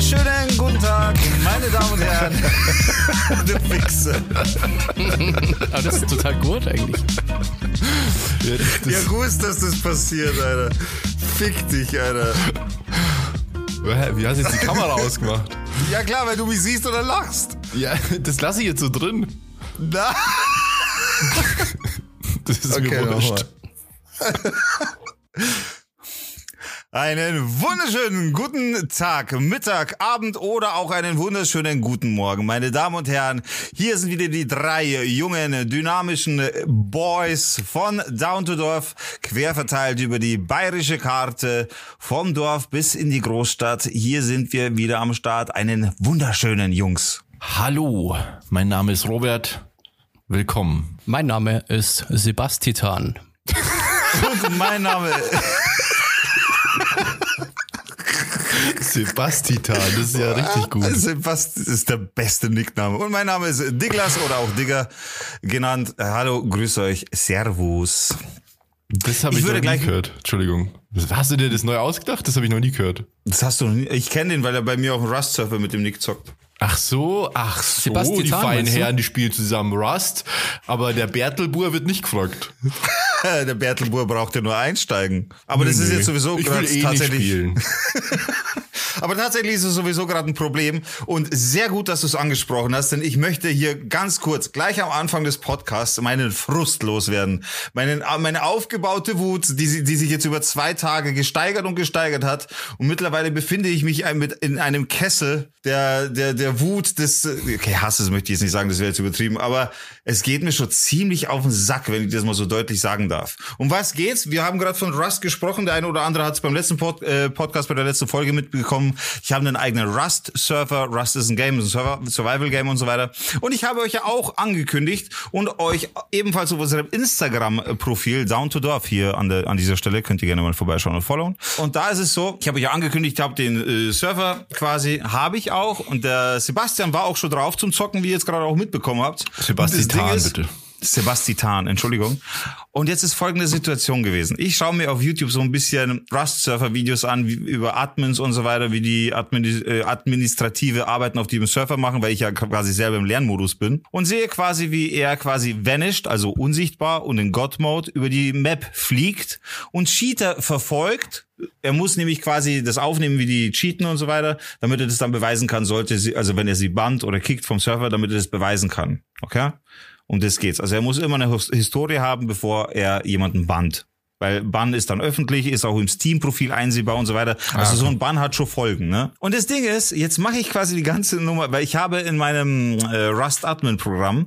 wunderschönen guten Tag, meine Damen und Herren. du Wichse. Aber das ist total gut eigentlich. Ja, ja, gut ist, dass das passiert, Alter. Fick dich, Alter. Wie hast du jetzt die Kamera ausgemacht? Ja klar, weil du mich siehst oder lachst. Ja, das lasse ich jetzt so drin. Na. Das ist okay, mir wurscht. Einen wunderschönen guten Tag, Mittag, Abend oder auch einen wunderschönen guten Morgen. Meine Damen und Herren, hier sind wieder die drei jungen, dynamischen Boys von Down to Dorf, quer verteilt über die bayerische Karte, vom Dorf bis in die Großstadt. Hier sind wir wieder am Start. Einen wunderschönen Jungs. Hallo, mein Name ist Robert. Willkommen. Mein Name ist Sebastian. und mein Name Sebastian, das ist ja richtig gut. Sebastian ist der beste Nickname. Und mein Name ist Diglas oder auch Digger genannt. Hallo, grüß euch, Servus. Das habe ich, ich noch nie gehört. Entschuldigung. Hast du dir das neu ausgedacht? Das habe ich noch nie gehört. Das hast du noch nie. Ich kenne den, weil er bei mir auf dem Rust-Surfer mit dem Nick zockt. Ach so, ach so, Sebastian die feinen Herren, die spielen zusammen Rust, aber der Bertelbur wird nicht gefragt. der Bertelbur braucht ja nur einsteigen. Aber nee, das ist nee. jetzt sowieso gerade eh tatsächlich. Aber tatsächlich ist es sowieso gerade ein Problem und sehr gut, dass du es angesprochen hast, denn ich möchte hier ganz kurz gleich am Anfang des Podcasts meinen Frust loswerden. Meinen, meine aufgebaute Wut, die, die sich jetzt über zwei Tage gesteigert und gesteigert hat und mittlerweile befinde ich mich in einem Kessel der, der, der Wut des, okay, Hasses möchte ich jetzt nicht sagen, das wäre jetzt übertrieben, aber es geht mir schon ziemlich auf den Sack, wenn ich das mal so deutlich sagen darf. Um was geht's? Wir haben gerade von Rust gesprochen, der eine oder andere hat es beim letzten Pod, äh, Podcast bei der letzten Folge mitbekommen ich habe einen eigenen Rust-Server. Rust ist ein Game, ein Server, Survival-Game und so weiter. Und ich habe euch ja auch angekündigt und euch ebenfalls auf unserem Instagram-Profil Down to Dorf hier an, der, an dieser Stelle könnt ihr gerne mal vorbeischauen und followen. Und da ist es so, ich habe euch ja angekündigt, ich habe den äh, Server quasi, habe ich auch. Und der Sebastian war auch schon drauf zum Zocken, wie ihr jetzt gerade auch mitbekommen habt. Sebastian, bitte. Sebastian, Entschuldigung. Und jetzt ist folgende Situation gewesen. Ich schaue mir auf YouTube so ein bisschen Rust-Surfer-Videos an, wie, über Admins und so weiter, wie die äh, administrative Arbeiten auf diesem Surfer machen, weil ich ja quasi selber im Lernmodus bin. Und sehe quasi, wie er quasi vanished, also unsichtbar und in God-Mode über die Map fliegt und Cheater verfolgt er muss nämlich quasi das aufnehmen, wie die cheaten und so weiter, damit er das dann beweisen kann, sollte sie, also wenn er sie bannt oder kickt vom Server, damit er das beweisen kann. Okay? Um das geht's. Also er muss immer eine Historie haben, bevor er jemanden bannt. Weil Bann ist dann öffentlich, ist auch im Steam-Profil einsehbar und so weiter. Also ah, so ein Bann hat schon Folgen, ne? Und das Ding ist, jetzt mache ich quasi die ganze Nummer, weil ich habe in meinem äh, Rust Admin Programm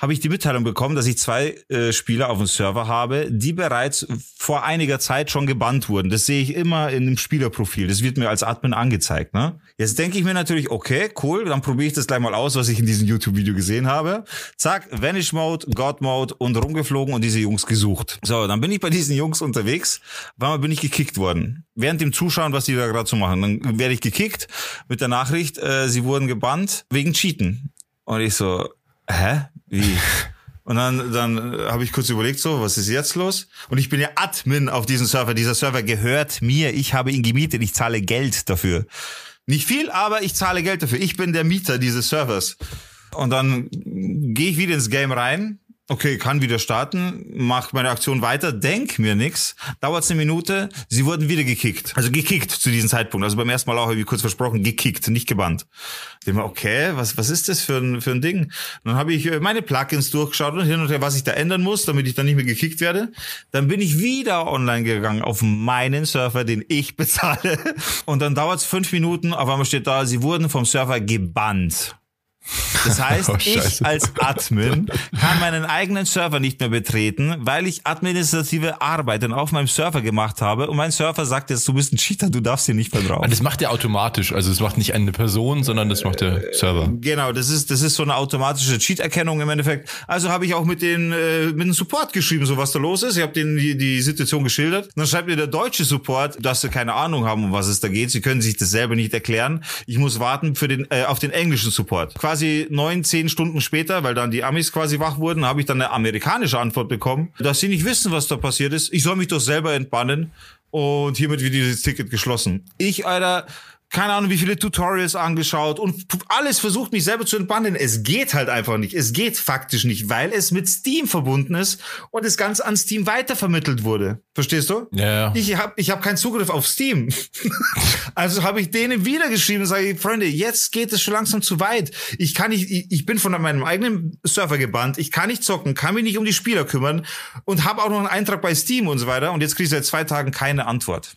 habe ich die Mitteilung bekommen, dass ich zwei äh, Spieler auf dem Server habe, die bereits vor einiger Zeit schon gebannt wurden. Das sehe ich immer in dem Spielerprofil. Das wird mir als Admin angezeigt, ne? Jetzt denke ich mir natürlich, okay, cool, dann probiere ich das gleich mal aus, was ich in diesem YouTube-Video gesehen habe. Zack, Vanish Mode, God Mode und rumgeflogen und diese Jungs gesucht. So, dann bin ich bei diesen Jungs unterwegs. Einmal bin ich gekickt worden. Während dem Zuschauen, was die da gerade so machen. Dann werde ich gekickt mit der Nachricht, äh, sie wurden gebannt wegen Cheaten. Und ich so, hä? Wie? Und dann, dann habe ich kurz überlegt, so, was ist jetzt los? Und ich bin ja Admin auf diesem Server. Dieser Server gehört mir. Ich habe ihn gemietet. Ich zahle Geld dafür. Nicht viel, aber ich zahle Geld dafür. Ich bin der Mieter dieses Servers. Und dann gehe ich wieder ins Game rein, Okay, kann wieder starten, mach meine Aktion weiter, denk mir nix. Dauert eine Minute, sie wurden wieder gekickt. Also gekickt zu diesem Zeitpunkt. Also beim ersten Mal auch, wie kurz versprochen, gekickt, nicht gebannt. Ich mir, okay, was, was ist das für ein, für ein Ding? dann habe ich äh, meine Plugins durchgeschaut und hin und her, was ich da ändern muss, damit ich dann nicht mehr gekickt werde. Dann bin ich wieder online gegangen auf meinen Server, den ich bezahle. Und dann dauert es fünf Minuten, auf einmal steht da, sie wurden vom Server gebannt. Das heißt, oh, ich als Admin kann meinen eigenen Server nicht mehr betreten, weil ich administrative Arbeiten auf meinem Server gemacht habe und mein Server sagt jetzt, du bist ein Cheater, du darfst hier nicht mehr drauf. Das macht er automatisch, also das macht nicht eine Person, sondern das macht der Server. Genau, das ist das ist so eine automatische Cheat-Erkennung im Endeffekt. Also habe ich auch mit den äh, mit dem Support geschrieben, so was da los ist. Ich habe denen die, die Situation geschildert. Dann schreibt mir der deutsche Support, dass sie keine Ahnung haben, um was es da geht. Sie können sich das selber nicht erklären. Ich muss warten für den äh, auf den englischen Support. Quasi quasi neun, zehn Stunden später, weil dann die Amis quasi wach wurden, habe ich dann eine amerikanische Antwort bekommen, dass sie nicht wissen, was da passiert ist. Ich soll mich doch selber entbannen und hiermit wird dieses Ticket geschlossen. Ich, Alter, keine Ahnung, wie viele Tutorials angeschaut und alles versucht, mich selber zu entbannen. Es geht halt einfach nicht. Es geht faktisch nicht, weil es mit Steam verbunden ist und es ganz an Steam weitervermittelt wurde. Verstehst du? Ja. Ich habe ich hab keinen Zugriff auf Steam. also habe ich denen wieder geschrieben und sage, Freunde, jetzt geht es schon langsam zu weit. Ich kann nicht, ich, ich bin von meinem eigenen Server gebannt. Ich kann nicht zocken, kann mich nicht um die Spieler kümmern und habe auch noch einen Eintrag bei Steam und so weiter. Und jetzt kriege ich seit zwei Tagen keine Antwort.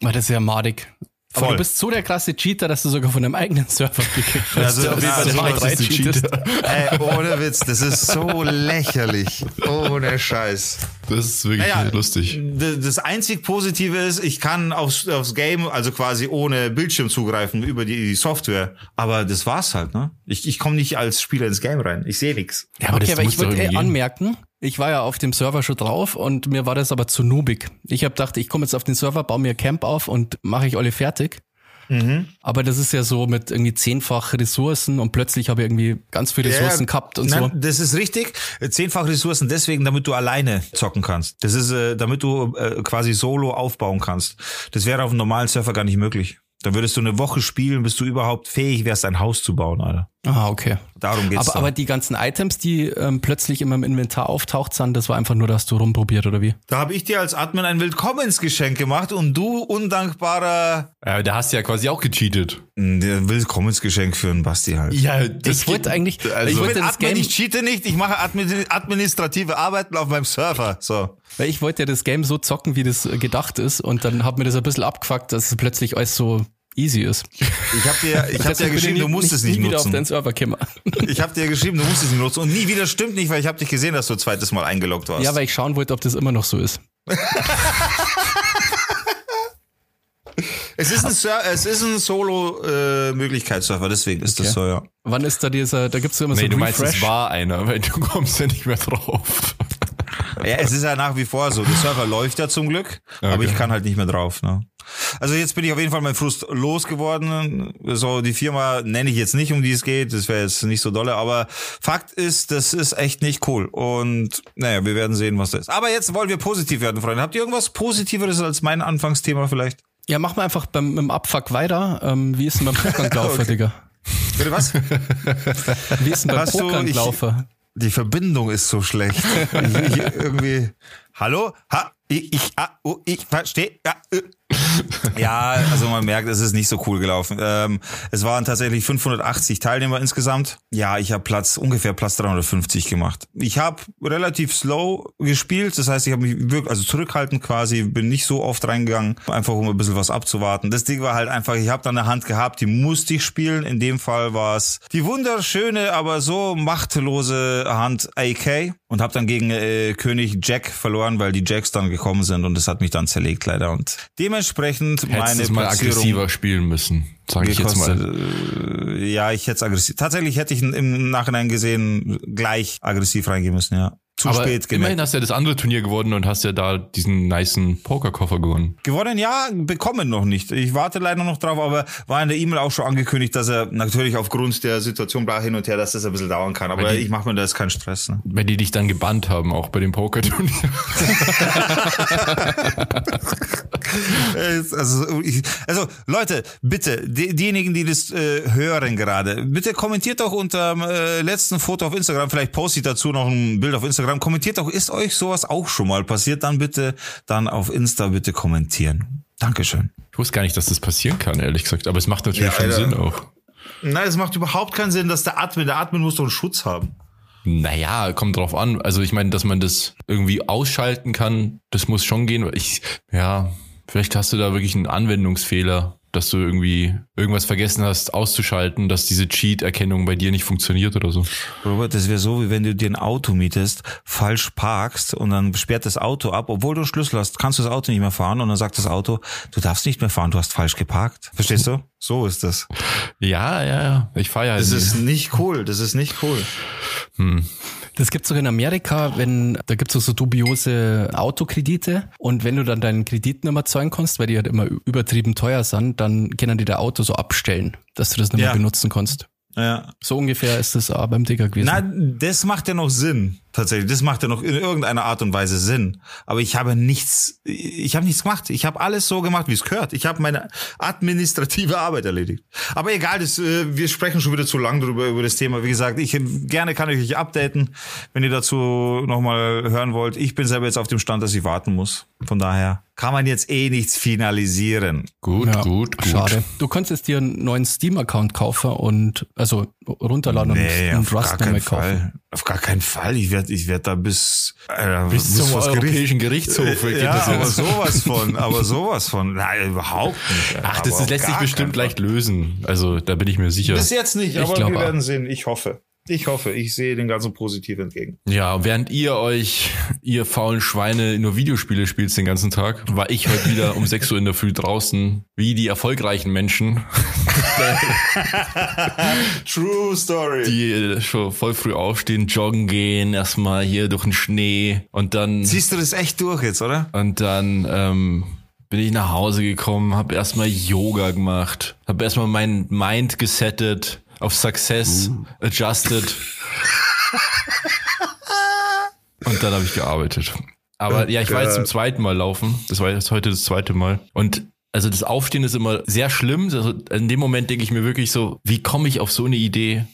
Das ist ja madig. Aber du bist so der krasse Cheater, dass du sogar von deinem eigenen Server gekickt hast. Also, ja, Cheater. Ey, ohne Witz, das ist so lächerlich. Ohne Scheiß. Das ist wirklich naja, lustig. Das einzig Positive ist, ich kann aufs, aufs Game, also quasi ohne Bildschirm zugreifen über die Software. Aber das war's halt, ne? Ich, ich komme nicht als Spieler ins Game rein. Ich sehe nichts. Ja, aber, okay, aber ich würde anmerken, ich war ja auf dem Server schon drauf und mir war das aber zu nubig. Ich habe gedacht, ich komme jetzt auf den Server, baue mir Camp auf und mache ich alle fertig. Mhm. Aber das ist ja so mit irgendwie zehnfach Ressourcen und plötzlich habe ich irgendwie ganz viele Ressourcen ja, gehabt und nein, so. Das ist richtig. Zehnfach Ressourcen deswegen, damit du alleine zocken kannst. Das ist, äh, damit du äh, quasi solo aufbauen kannst. Das wäre auf einem normalen Server gar nicht möglich. Dann würdest du eine Woche spielen, bis du überhaupt fähig wärst, ein Haus zu bauen, Alter. Ah, okay. Darum geht's. Aber, aber die ganzen Items, die ähm, plötzlich in meinem Inventar auftaucht sind, das war einfach nur, dass du rumprobiert, oder wie? Da habe ich dir als Admin ein Willkommensgeschenk gemacht und du undankbarer. Ja, da hast du ja quasi auch gecheatet. Der Willkommensgeschenk für einen Basti halt. Ja, das ich wollte eigentlich. Also ich wollte das Admin, Game, ich cheate nicht, ich mache administrative Arbeiten auf meinem Server. So. Weil ich wollte ja das Game so zocken, wie das gedacht ist, und dann hat mir das ein bisschen abgefuckt, dass es plötzlich alles so easy ist. Ich habe dir, ich hab dir geschrieben, du musst es nicht nie nutzen. Wieder auf deinen Server kimmer. Ich habe dir geschrieben, du musst es nicht nutzen und nie wieder stimmt nicht, weil ich habe dich gesehen, dass du zweites Mal eingeloggt warst. Ja, weil ich schauen wollte, ob das immer noch so ist. es ist ein, es ist ein Solo-Möglichkeitsserver, äh, deswegen ist okay. das so, ja. Wann ist da dieser, da gibt's immer nee, so du Refresh? meinst, es war einer, weil du kommst ja nicht mehr drauf. Ja, es ist ja nach wie vor so. Der Server läuft ja zum Glück, okay. aber ich kann halt nicht mehr drauf. Ne? Also jetzt bin ich auf jeden Fall mein Frust losgeworden. So die Firma nenne ich jetzt nicht, um die es geht. Das wäre jetzt nicht so dolle. Aber Fakt ist, das ist echt nicht cool. Und naja, wir werden sehen, was das ist. Aber jetzt wollen wir positiv werden, Freunde. Habt ihr irgendwas Positiveres als mein Anfangsthema vielleicht? Ja, mach mal einfach beim, beim Abfuck weiter. Ähm, wie ist denn beim Pokernlaufer, okay. Digga? Bitte was? Wie ist denn beim Pokernlaufer? Die Verbindung ist so schlecht. ich, ich irgendwie. Hallo? Ha? Ich, ich, ah, oh, ich verstehe. Ja, äh. ja, also man merkt, es ist nicht so cool gelaufen. Ähm, es waren tatsächlich 580 Teilnehmer insgesamt. Ja, ich habe Platz ungefähr Platz 350 gemacht. Ich habe relativ slow gespielt, das heißt, ich habe mich wirklich also zurückhaltend quasi, bin nicht so oft reingegangen, einfach um ein bisschen was abzuwarten. Das Ding war halt einfach, ich habe dann eine Hand gehabt, die musste ich spielen. In dem Fall war es die wunderschöne, aber so machtlose Hand AK und habe dann gegen äh, König Jack verloren, weil die Jacks dann gekommen sind und das hat mich dann zerlegt leider und dementsprechend Hättest meine es mal aggressiver spielen müssen, sage ich jetzt mal. Äh, ja, ich hätte aggressiv. Tatsächlich hätte ich im Nachhinein gesehen gleich aggressiv reingehen müssen, ja zu Aber spät gemerkt. Immerhin hast du ja das andere Turnier gewonnen und hast ja da diesen niceen Pokerkoffer gewonnen. Gewonnen, ja, bekommen noch nicht. Ich warte leider noch drauf, aber war in der E-Mail auch schon angekündigt, dass er natürlich aufgrund der Situation bla hin und her, dass das ein bisschen dauern kann. Aber die, ich mache mir da jetzt keinen Stress. Ne? Weil die dich dann gebannt haben, auch bei dem Pokerturnier. also, ich, also, Leute, bitte, die, diejenigen, die das äh, hören gerade, bitte kommentiert doch unter dem äh, letzten Foto auf Instagram, vielleicht poste ich dazu noch ein Bild auf Instagram Instagram. Kommentiert doch, ist euch sowas auch schon mal passiert? Dann bitte, dann auf Insta bitte kommentieren. Dankeschön. Ich wusste gar nicht, dass das passieren kann, ehrlich gesagt. Aber es macht natürlich ja, schon Alter. Sinn auch. Nein, es macht überhaupt keinen Sinn, dass der Admin, der Admin muss doch einen Schutz haben. Naja, kommt drauf an. Also ich meine, dass man das irgendwie ausschalten kann, das muss schon gehen. Ich, ja, vielleicht hast du da wirklich einen Anwendungsfehler dass du irgendwie irgendwas vergessen hast auszuschalten, dass diese Cheat-Erkennung bei dir nicht funktioniert oder so. Robert, das wäre so, wie wenn du dir ein Auto mietest, falsch parkst und dann sperrt das Auto ab, obwohl du einen Schlüssel hast, kannst du das Auto nicht mehr fahren und dann sagt das Auto, du darfst nicht mehr fahren, du hast falsch geparkt. Verstehst du? So ist das. Ja, ja, ja. Ich fahre ja. Halt das ist nicht cool. Das ist nicht cool. Hm. Das gibt's sogar in Amerika, wenn, da gibt's auch so dubiose Autokredite und wenn du dann deinen Kredit nicht mehr zahlen kannst, weil die halt immer übertrieben teuer sind, dann können die der Auto so abstellen, dass du das nicht mehr benutzen kannst. Ja. So ungefähr ist es auch beim Digger gewesen. Nein, das macht ja noch Sinn. Tatsächlich, das macht ja noch in irgendeiner Art und Weise Sinn. Aber ich habe nichts, ich habe nichts gemacht. Ich habe alles so gemacht, wie es gehört. Ich habe meine administrative Arbeit erledigt. Aber egal, das, äh, wir sprechen schon wieder zu lang darüber über das Thema. Wie gesagt, ich gerne kann ich euch updaten, wenn ihr dazu nochmal hören wollt. Ich bin selber jetzt auf dem Stand, dass ich warten muss. Von daher kann man jetzt eh nichts finalisieren. Gut, ja, gut, gut. Schade. Du könntest dir einen neuen Steam-Account kaufen und also runterladen nee, und, und Rust nochmal kaufen. Auf gar keinen Fall. Ich werde ich werd da bis, äh, bis zum Europäischen Gericht. Gerichtshof. Äh, ja, aber sowas von, aber sowas von. Nein, überhaupt nicht. Ach, das ist, lässt sich bestimmt leicht lösen. Also da bin ich mir sicher. Bis jetzt nicht, aber wir werden sehen. Ich hoffe. Ich hoffe, ich sehe den ganzen positiv entgegen. Ja, während ihr euch, ihr faulen Schweine, nur Videospiele spielt den ganzen Tag, war ich heute wieder um 6 Uhr in der Früh draußen, wie die erfolgreichen Menschen. True Story. Die schon voll früh aufstehen, joggen gehen, erstmal hier durch den Schnee und dann. Siehst du das echt durch jetzt, oder? Und dann, ähm, bin ich nach Hause gekommen, habe erstmal Yoga gemacht, habe erstmal mein Mind gesettet, auf Success uh. adjusted. Und dann habe ich gearbeitet. Aber ja, ich war jetzt zum zweiten Mal laufen. Das war jetzt heute das zweite Mal. Und also das Aufstehen ist immer sehr schlimm. Also in dem Moment denke ich mir wirklich so, wie komme ich auf so eine Idee?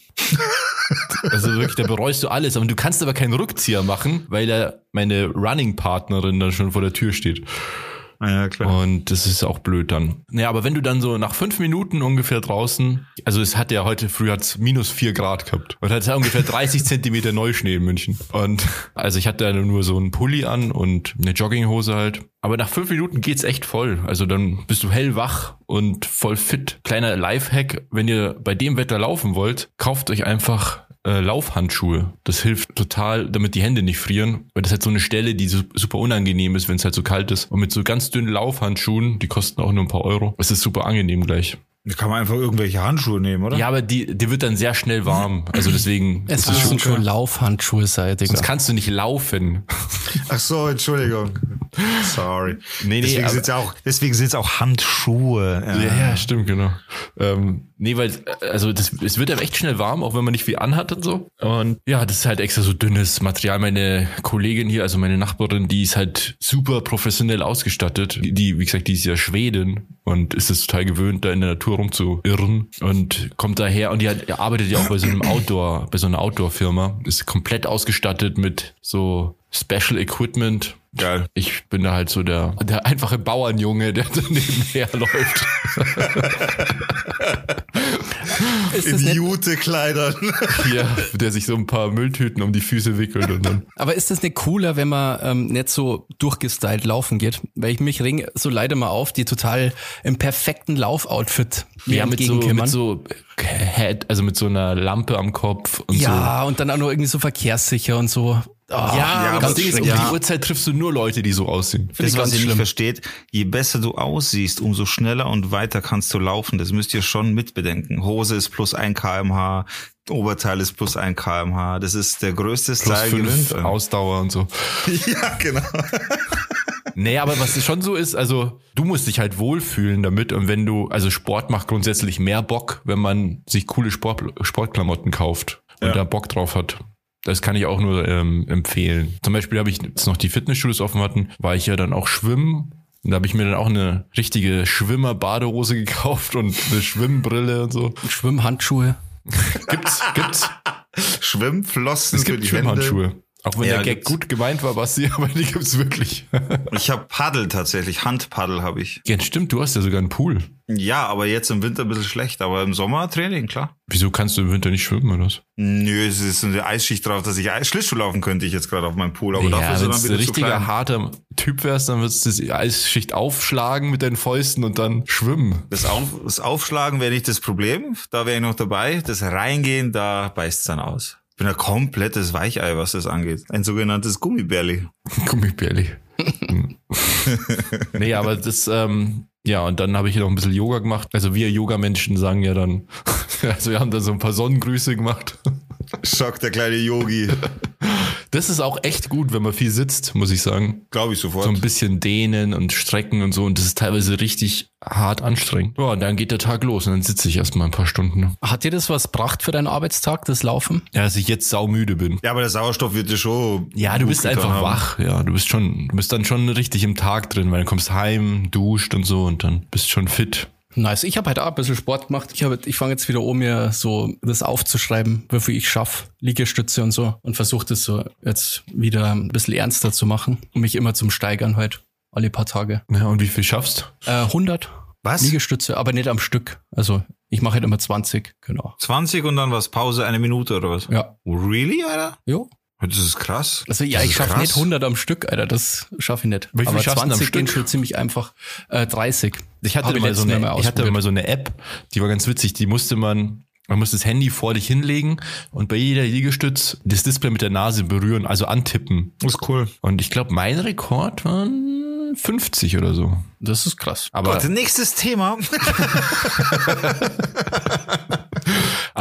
also wirklich, da bereust du alles. Aber du kannst aber keinen Rückzieher machen, weil da meine Running-Partnerin dann schon vor der Tür steht. Ah, ja, klar. Und das ist auch blöd dann. Naja, aber wenn du dann so nach fünf Minuten ungefähr draußen, also es hat ja heute früh hat's minus vier Grad gehabt und hat ungefähr 30 Zentimeter Neuschnee in München. Und also ich hatte nur so einen Pulli an und eine Jogginghose halt. Aber nach fünf Minuten geht's echt voll. Also dann bist du hellwach und voll fit. Kleiner Lifehack, wenn ihr bei dem Wetter laufen wollt, kauft euch einfach äh, Laufhandschuhe. Das hilft total, damit die Hände nicht frieren, weil das halt so eine Stelle, die so, super unangenehm ist, wenn es halt so kalt ist. Und mit so ganz dünnen Laufhandschuhen, die kosten auch nur ein paar Euro, es ist super angenehm gleich. Da kann man einfach irgendwelche Handschuhe nehmen, oder? Ja, aber die, die wird dann sehr schnell warm. Also deswegen. Es müssen schon, schon Laufhandschuhe sein, Digga. Sonst kannst du nicht laufen. Ach so, Entschuldigung. Sorry. Nee, nee, deswegen sind es auch, deswegen sind's auch Handschuhe. Ja. ja, stimmt, genau. Ähm, nee, weil, also das, es wird ja echt schnell warm, auch wenn man nicht viel anhat und so. Und ja, das ist halt extra so dünnes Material. Meine Kollegin hier, also meine Nachbarin, die ist halt super professionell ausgestattet. Die, wie gesagt, die ist ja Schwedin und ist es total gewöhnt, da in der Natur rumzuirren und kommt daher und die hat, arbeitet ja auch bei so einem Outdoor, bei so einer Outdoor-Firma, ist komplett ausgestattet mit so Special Equipment. Geil. Ich bin da halt so der, der einfache Bauernjunge, der da nebenher läuft. in Jute-Kleidern. ja, der sich so ein paar Mülltüten um die Füße wickelt und dann. Aber ist das nicht cooler, wenn man ähm, nicht so durchgestylt laufen geht? Weil ich mich ring so leider mal auf, die total im perfekten Laufoutfit ja, mit so, mit so Head, also mit so einer Lampe am Kopf und ja, so. Ja, und dann auch noch irgendwie so verkehrssicher und so. Oh, ja, ja das Ding ist, um ja. die Uhrzeit triffst du nur Leute, die so aussehen. Das, was ihr nicht versteht, je besser du aussiehst, umso schneller und weiter kannst du laufen. Das müsst ihr schon mitbedenken. Hose ist plus ein kmh, Oberteil ist plus ein kmh. Das ist der größte Style gewinnt. Ausdauer und so. ja, genau. Nee, aber was schon so ist, also du musst dich halt wohlfühlen damit und wenn du, also Sport macht grundsätzlich mehr Bock, wenn man sich coole Sport, Sportklamotten kauft und ja. da Bock drauf hat. Das kann ich auch nur ähm, empfehlen. Zum Beispiel habe ich jetzt noch die Fitnessstudios offen hatten, war ich ja dann auch schwimmen. Und da habe ich mir dann auch eine richtige Schwimmer-Badehose gekauft und eine Schwimmbrille und so. Schwimmhandschuhe. gibt's, gibt's. Schwimmflossen. Es gibt Schwimmhandschuhe. Auch wenn ja, der Gag gut gemeint war, Basti, aber die gibt's wirklich. ich habe Paddel tatsächlich, Handpaddel habe ich. Ja, stimmt, du hast ja sogar einen Pool. Ja, aber jetzt im Winter ein bisschen schlecht, aber im Sommer Training, klar. Wieso kannst du im Winter nicht schwimmen oder was? Nö, es ist eine Eisschicht drauf, dass ich Schlittschuh laufen könnte ich jetzt gerade auf meinem Pool, aber ja, dafür ist dann wieder ein richtiger harter Typ wärst, dann würdest du die Eisschicht aufschlagen mit deinen Fäusten und dann schwimmen. Das, auf, das Aufschlagen wäre nicht das Problem, da wäre ich noch dabei. Das Reingehen, da beißt's dann aus. Ich bin ein komplettes Weichei, was das angeht. Ein sogenanntes Gummibärli. Gummibärli. nee, aber das, ähm, ja, und dann habe ich noch ein bisschen Yoga gemacht. Also wir Yoga-Menschen sagen ja dann, also wir haben da so ein paar Sonnengrüße gemacht. Schock, der kleine Yogi. Das ist auch echt gut, wenn man viel sitzt, muss ich sagen. Glaube ich sofort. So ein bisschen dehnen und strecken und so. Und das ist teilweise richtig hart anstrengend. Ja, und dann geht der Tag los und dann sitze ich erstmal ein paar Stunden. Hat dir das was gebracht für deinen Arbeitstag, das Laufen? Ja, dass ich jetzt saumüde bin. ja, aber der Sauerstoff wird dir schon. Ja, du gut bist getan einfach haben. wach. Ja, du bist schon, du bist dann schon richtig im Tag drin, weil du kommst heim, duscht und so und dann bist schon fit. Nice. Ich habe halt auch ein bisschen Sport gemacht. Ich, hab, ich fange jetzt wieder um, mir so das aufzuschreiben, wie viel ich schaffe, Liegestütze und so und versuche das so jetzt wieder ein bisschen ernster zu machen und mich immer zum Steigern halt alle paar Tage. Ja, und wie viel schaffst? Äh, 100 Was? Liegestütze, aber nicht am Stück. Also ich mache halt immer 20, genau. 20 und dann was? Pause, eine Minute oder was? Ja. Really, Alter? Jo. Das ist krass. Also ja, Das ich schaffe nicht 100 am Stück, Alter, das schaffe ich nicht. Wie viel aber schaffst du denn am 20 gehen Stück? schon ziemlich einfach. Äh, 30. Ich hatte mal so eine, mal ich hatte mal so eine App, die war ganz witzig, die musste man, man musste das Handy vor dich hinlegen und bei jeder Liegestütz das Display mit der Nase berühren, also antippen. Das ist cool. Und ich glaube, mein Rekord waren 50 oder so. Das ist krass. Aber, Gott, nächstes Thema.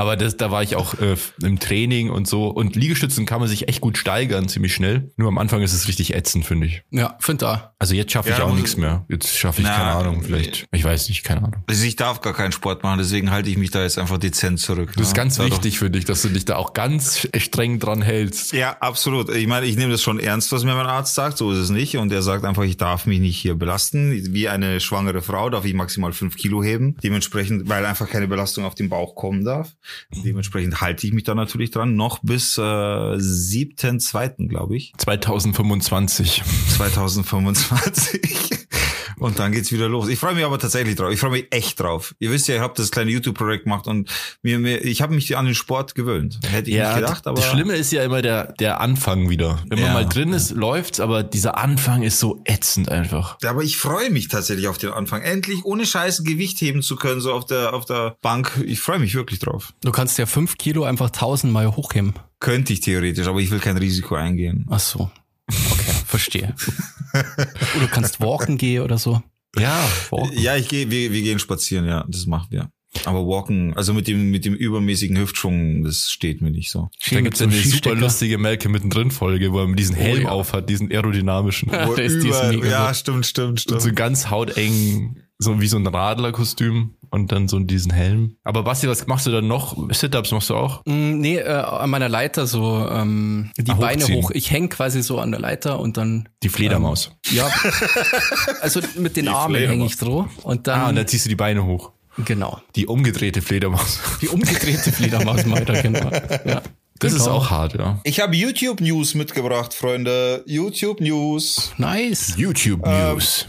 aber das, da war ich auch äh, im Training und so. Und Liegestützen kann man sich echt gut steigern, ziemlich schnell. Nur am Anfang ist es richtig ätzend, finde ich. Ja, find da. Also jetzt schaffe ich Ja, auch nichts mehr. Jetzt schaffe ich, Na, keine Ahnung, vielleicht. Ich weiß nicht, keine Ahnung. Also ich darf gar keinen Sport machen, deswegen halte ich mich da jetzt einfach dezent zurück. Das ist ganz Dadurch- wichtig für dich, dass du dich da auch ganz streng dran hältst. Ja, absolut. Ich meine, ich nehme das schon ernst, was mir mein Arzt sagt. So ist es nicht. Und er sagt einfach, ich darf mich nicht hier belasten. Wie eine schwangere Frau darf ich maximal fünf Kilo heben. Dementsprechend, weil einfach keine Belastung auf den Bauch kommen darf. Dementsprechend halte ich mich da natürlich dran. Noch bis äh, 7.2., glaube ich. 2025. 2025. Und dann geht's wieder los. Ich freue mich aber tatsächlich drauf. Ich freue mich echt drauf. Ihr wisst ja, ich habe das kleine YouTube-Projekt gemacht und mir, mir ich habe mich an den Sport gewöhnt. Hätte ich nicht gedacht, aber das Schlimme ist ja immer der, der Anfang wieder. Wenn man Ja. mal drin ist, läuft's, aber dieser Anfang ist so ätzend einfach. Ja, aber ich freue mich tatsächlich auf den Anfang. Endlich ohne Scheiß Gewicht heben zu können, so auf der, auf der Bank. Ich freue mich wirklich drauf. Du kannst ja 5 Kilo einfach tausendmal hochheben. Könnte ich theoretisch, aber ich will kein Risiko eingehen. Ach so. Okay, verstehe. oder du kannst walken gehen oder so. Ja, Ja, ich gehe, wir, wir gehen spazieren, ja, das machen wir. Aber walken, also mit dem, mit dem übermäßigen Hüftschwung, das steht mir nicht so. da gibt's ja eine super lustige Melke mittendrin Folge, wo er mit diesen Helm ja. auf hat, diesen aerodynamischen. Ja, Über- ja, gut. stimmt, stimmt, Und so ganz hauteng, so wie so ein Radlerkostüm und dann so diesen Helm. Aber Basti, was machst du dann noch? Sit-Ups machst du auch? Mm, Nee, äh, an meiner Leiter so ähm, die Ah, Beine hochziehen. hoch. Ich häng quasi so an der Leiter und dann Die Fledermaus. ja, also mit den Armen Fledermaus. hänge ich drauf und dann ah, und dann ziehst du die Beine hoch. genau Die umgedrehte Fledermaus. die umgedrehte Fledermaus weiter genau. Ja. Das ist Genau. auch hart, ja. Ich habe YouTube News mitgebracht, Freunde. YouTube News. nice. YouTube News.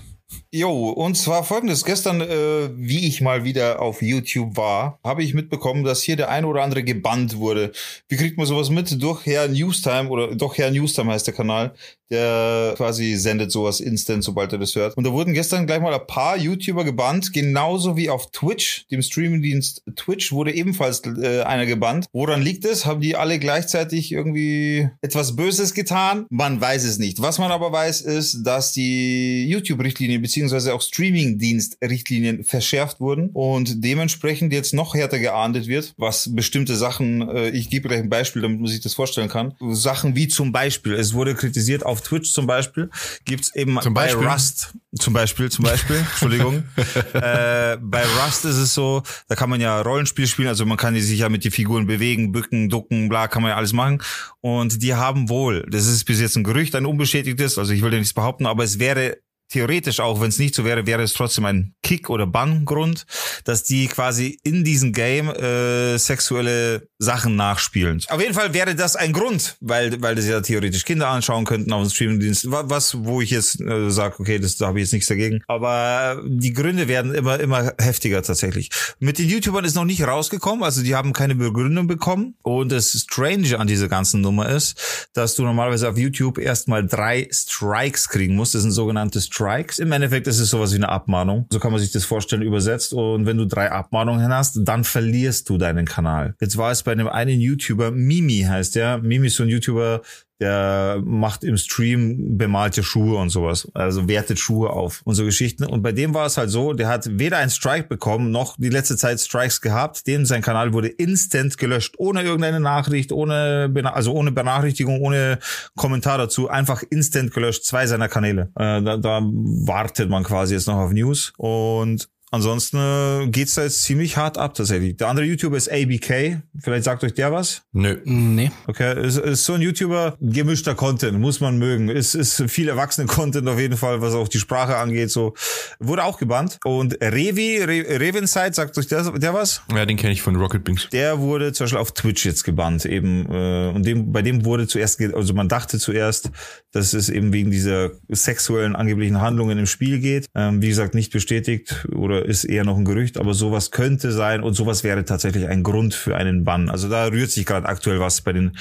Jo, und zwar folgendes. Gestern, äh, wie ich mal wieder auf YouTube war, habe ich mitbekommen, dass hier der ein oder andere gebannt wurde. Wie kriegt man sowas mit? Durch Herr Newstime oder doch Herr Newstime heißt der Kanal, der quasi sendet sowas instant, sobald er das hört. Und da wurden gestern gleich mal ein paar YouTuber gebannt, genauso wie auf Twitch, dem Streamingdienst Twitch, wurde ebenfalls äh, einer gebannt. Woran liegt es? Haben die alle gleichzeitig irgendwie etwas Böses getan? Man weiß es nicht. Was man aber weiß, ist, dass die YouTube-Richtlinien beziehungsweise auch Streaming-Dienst-Richtlinien verschärft wurden und dementsprechend jetzt noch härter geahndet wird, was bestimmte Sachen, äh, ich gebe gleich ein Beispiel, damit man sich das vorstellen kann. Sachen wie zum Beispiel, es wurde kritisiert auf Twitch zum Beispiel, gibt's eben Zum bei Beispiel? Rust, zum Beispiel, zum Beispiel, Entschuldigung, äh, bei Rust ist es so, da kann man ja Rollenspiel spielen, also man kann sich ja mit den Figuren bewegen, bücken, ducken, bla, kann man ja alles machen. Und die haben wohl, das ist bis jetzt ein Gerücht, ein unbestätigtes, also ich will ja nichts behaupten, aber es wäre theoretisch auch, wenn es nicht so wäre, wäre es trotzdem ein Kick- oder Banngrund, dass die quasi in diesem Game äh, sexuelle Sachen nachspielen. Auf jeden Fall wäre das ein Grund, weil weil das ja theoretisch Kinder anschauen könnten auf dem Streamingdienst. Wa- Was, wo ich jetzt äh, sage, okay, das da habe ich jetzt nichts dagegen. Aber die Gründe werden immer immer heftiger tatsächlich. Mit den YouTubern ist noch nicht rausgekommen, also die haben keine Begründung bekommen. Und das Strange an dieser ganzen Nummer ist, dass du normalerweise auf YouTube erstmal drei Strikes kriegen musst. Das sind sogenannte Strikes. Im Endeffekt ist es sowas wie eine Abmahnung. So kann man sich das vorstellen, übersetzt. Und wenn du drei Abmahnungen hast, dann verlierst du deinen Kanal. Jetzt war es bei einem einen YouTuber, Mimi heißt der. Mimi ist so ein YouTuber, der macht im Stream bemalte Schuhe und sowas. Also wertet Schuhe auf und so Geschichten. Und bei dem war es halt so, der hat weder einen Strike bekommen, noch die letzte Zeit Strikes gehabt. Den sein Kanal wurde instant gelöscht, ohne irgendeine Nachricht, ohne, also ohne Benachrichtigung, ohne Kommentar dazu. Einfach instant gelöscht, zwei seiner Kanäle. Äh, da, da wartet man quasi jetzt noch auf News. Und Ansonsten äh, geht's da jetzt ziemlich hart ab tatsächlich. Der andere YouTuber ist ABK. Vielleicht sagt euch der was? Nö. Nee. Okay, ist, ist so ein YouTuber, gemischter Content, muss man mögen. Ist, ist viel erwachsene Content auf jeden Fall, was auch die Sprache angeht. So Wurde auch gebannt. Und Revi, Re Revenside, sagt euch der, der was? Ja, den kenne ich von Rocket Beans. Der wurde zum Beispiel auf Twitch jetzt gebannt eben. Äh, und dem, bei dem wurde zuerst, also man dachte zuerst, dass es eben wegen dieser sexuellen angeblichen Handlungen im Spiel geht. Ähm, wie gesagt, nicht bestätigt oder ist eher noch ein Gerücht, aber sowas könnte sein und sowas wäre tatsächlich ein Grund für einen Bann. Also da rührt sich gerade aktuell was bei den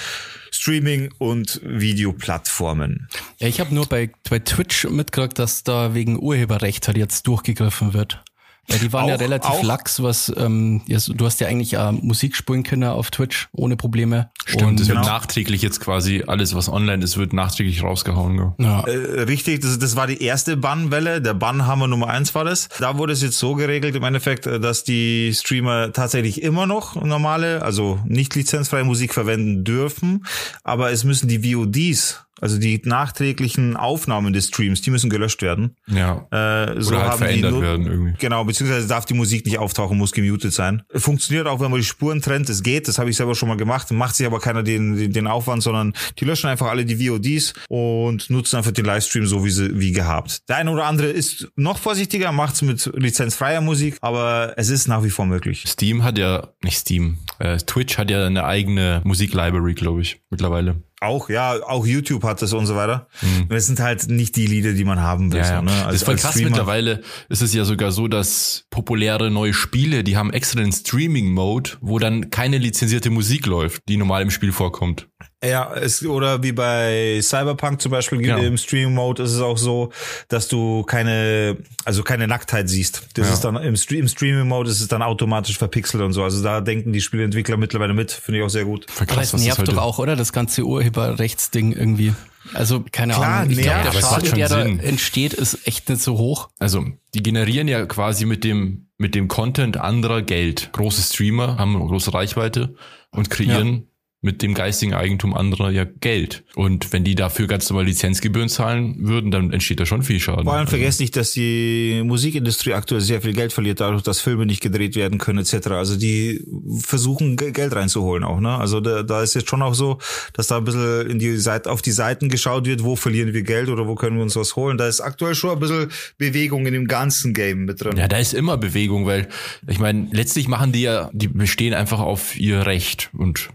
Streaming- und Videoplattformen. Ja, ich habe nur bei, bei Twitch mitgekriegt, dass da wegen Urheberrecht halt jetzt durchgegriffen wird. Ja, die waren auch, ja relativ auch, lax, was ähm, du hast ja eigentlich äh, Musik spielen können auf Twitch ohne Probleme. Stimmt, es genau. wird nachträglich jetzt quasi alles, was online ist, wird nachträglich rausgehauen. Ja. ja. Äh, richtig, das, das war die erste Bannwelle. Der Bannhammer Nummer eins war das. Da wurde es jetzt so geregelt im Endeffekt, äh, dass die Streamer tatsächlich immer noch normale, also nicht lizenzfreie Musik verwenden dürfen, aber es müssen die VODs also die nachträglichen Aufnahmen des Streams, die müssen gelöscht werden. Ja. Äh, so Oder halt verändert nur, werden irgendwie. Genau, beziehungsweise darf die Musik nicht auftauchen, muss gemutet sein. Funktioniert auch, wenn man die Spuren trennt, es geht, das habe ich selber schon mal gemacht, macht sich aber keiner den, den Aufwand, sondern die löschen einfach alle die VODs und nutzen einfach den Livestream so wie, sie, wie gehabt. Der eine oder andere ist noch vorsichtiger, macht's mit lizenzfreier Musik, aber es ist nach wie vor möglich. Steam hat ja, nicht Steam, äh, Twitch hat ja eine eigene Musiklibrary, glaube ich, mittlerweile. Auch, ja, auch YouTube hat das und so weiter. Mhm. Das sind halt nicht die Lieder, die man haben will. Ja, ja. ne? als, das ist voll krass. Streamer. Mittlerweile ist es ja sogar so, dass populäre neue Spiele, die haben extra den Streaming-Mode, wo dann keine lizenzierte Musik läuft, die normal im Spiel vorkommt. Ja, es, oder wie bei Cyberpunk zum Beispiel genau. im Streaming-Mode ist es auch so, dass du keine, also keine Nacktheit siehst. Das ja. ist dann im, Stream, im Streaming-Mode ist es dann automatisch verpixelt und so. Also da denken die Spieleentwickler mittlerweile mit, finde ich auch sehr gut. Krass, Aber es nervt doch auch, oder? Das ganze Urheberrechtsding irgendwie. Also keine Klar, Ahnung. Ich glaube, der Schaden, der Sinn. da entsteht, ist echt nicht so hoch. Also die generieren ja quasi mit dem mit dem Content anderer Geld. Große Streamer haben eine große Reichweite und kreieren ja mit dem geistigen Eigentum anderer ja Geld. Und wenn die dafür ganz normal Lizenzgebühren zahlen würden, dann entsteht da schon viel Schaden. Vor allem also. vergesst nicht, dass die Musikindustrie aktuell sehr viel Geld verliert, dadurch, dass Filme nicht gedreht werden können, etc. Also die versuchen Geld reinzuholen auch, ne? Also da, da ist jetzt schon auch so, dass da ein bisschen in die Seite, auf die Seiten geschaut wird, wo verlieren wir Geld oder wo können wir uns was holen. Da ist aktuell schon ein bisschen Bewegung in dem ganzen Game mit drin. Ja, da ist immer Bewegung, weil ich meine, letztlich machen die ja, die bestehen einfach auf ihr Recht und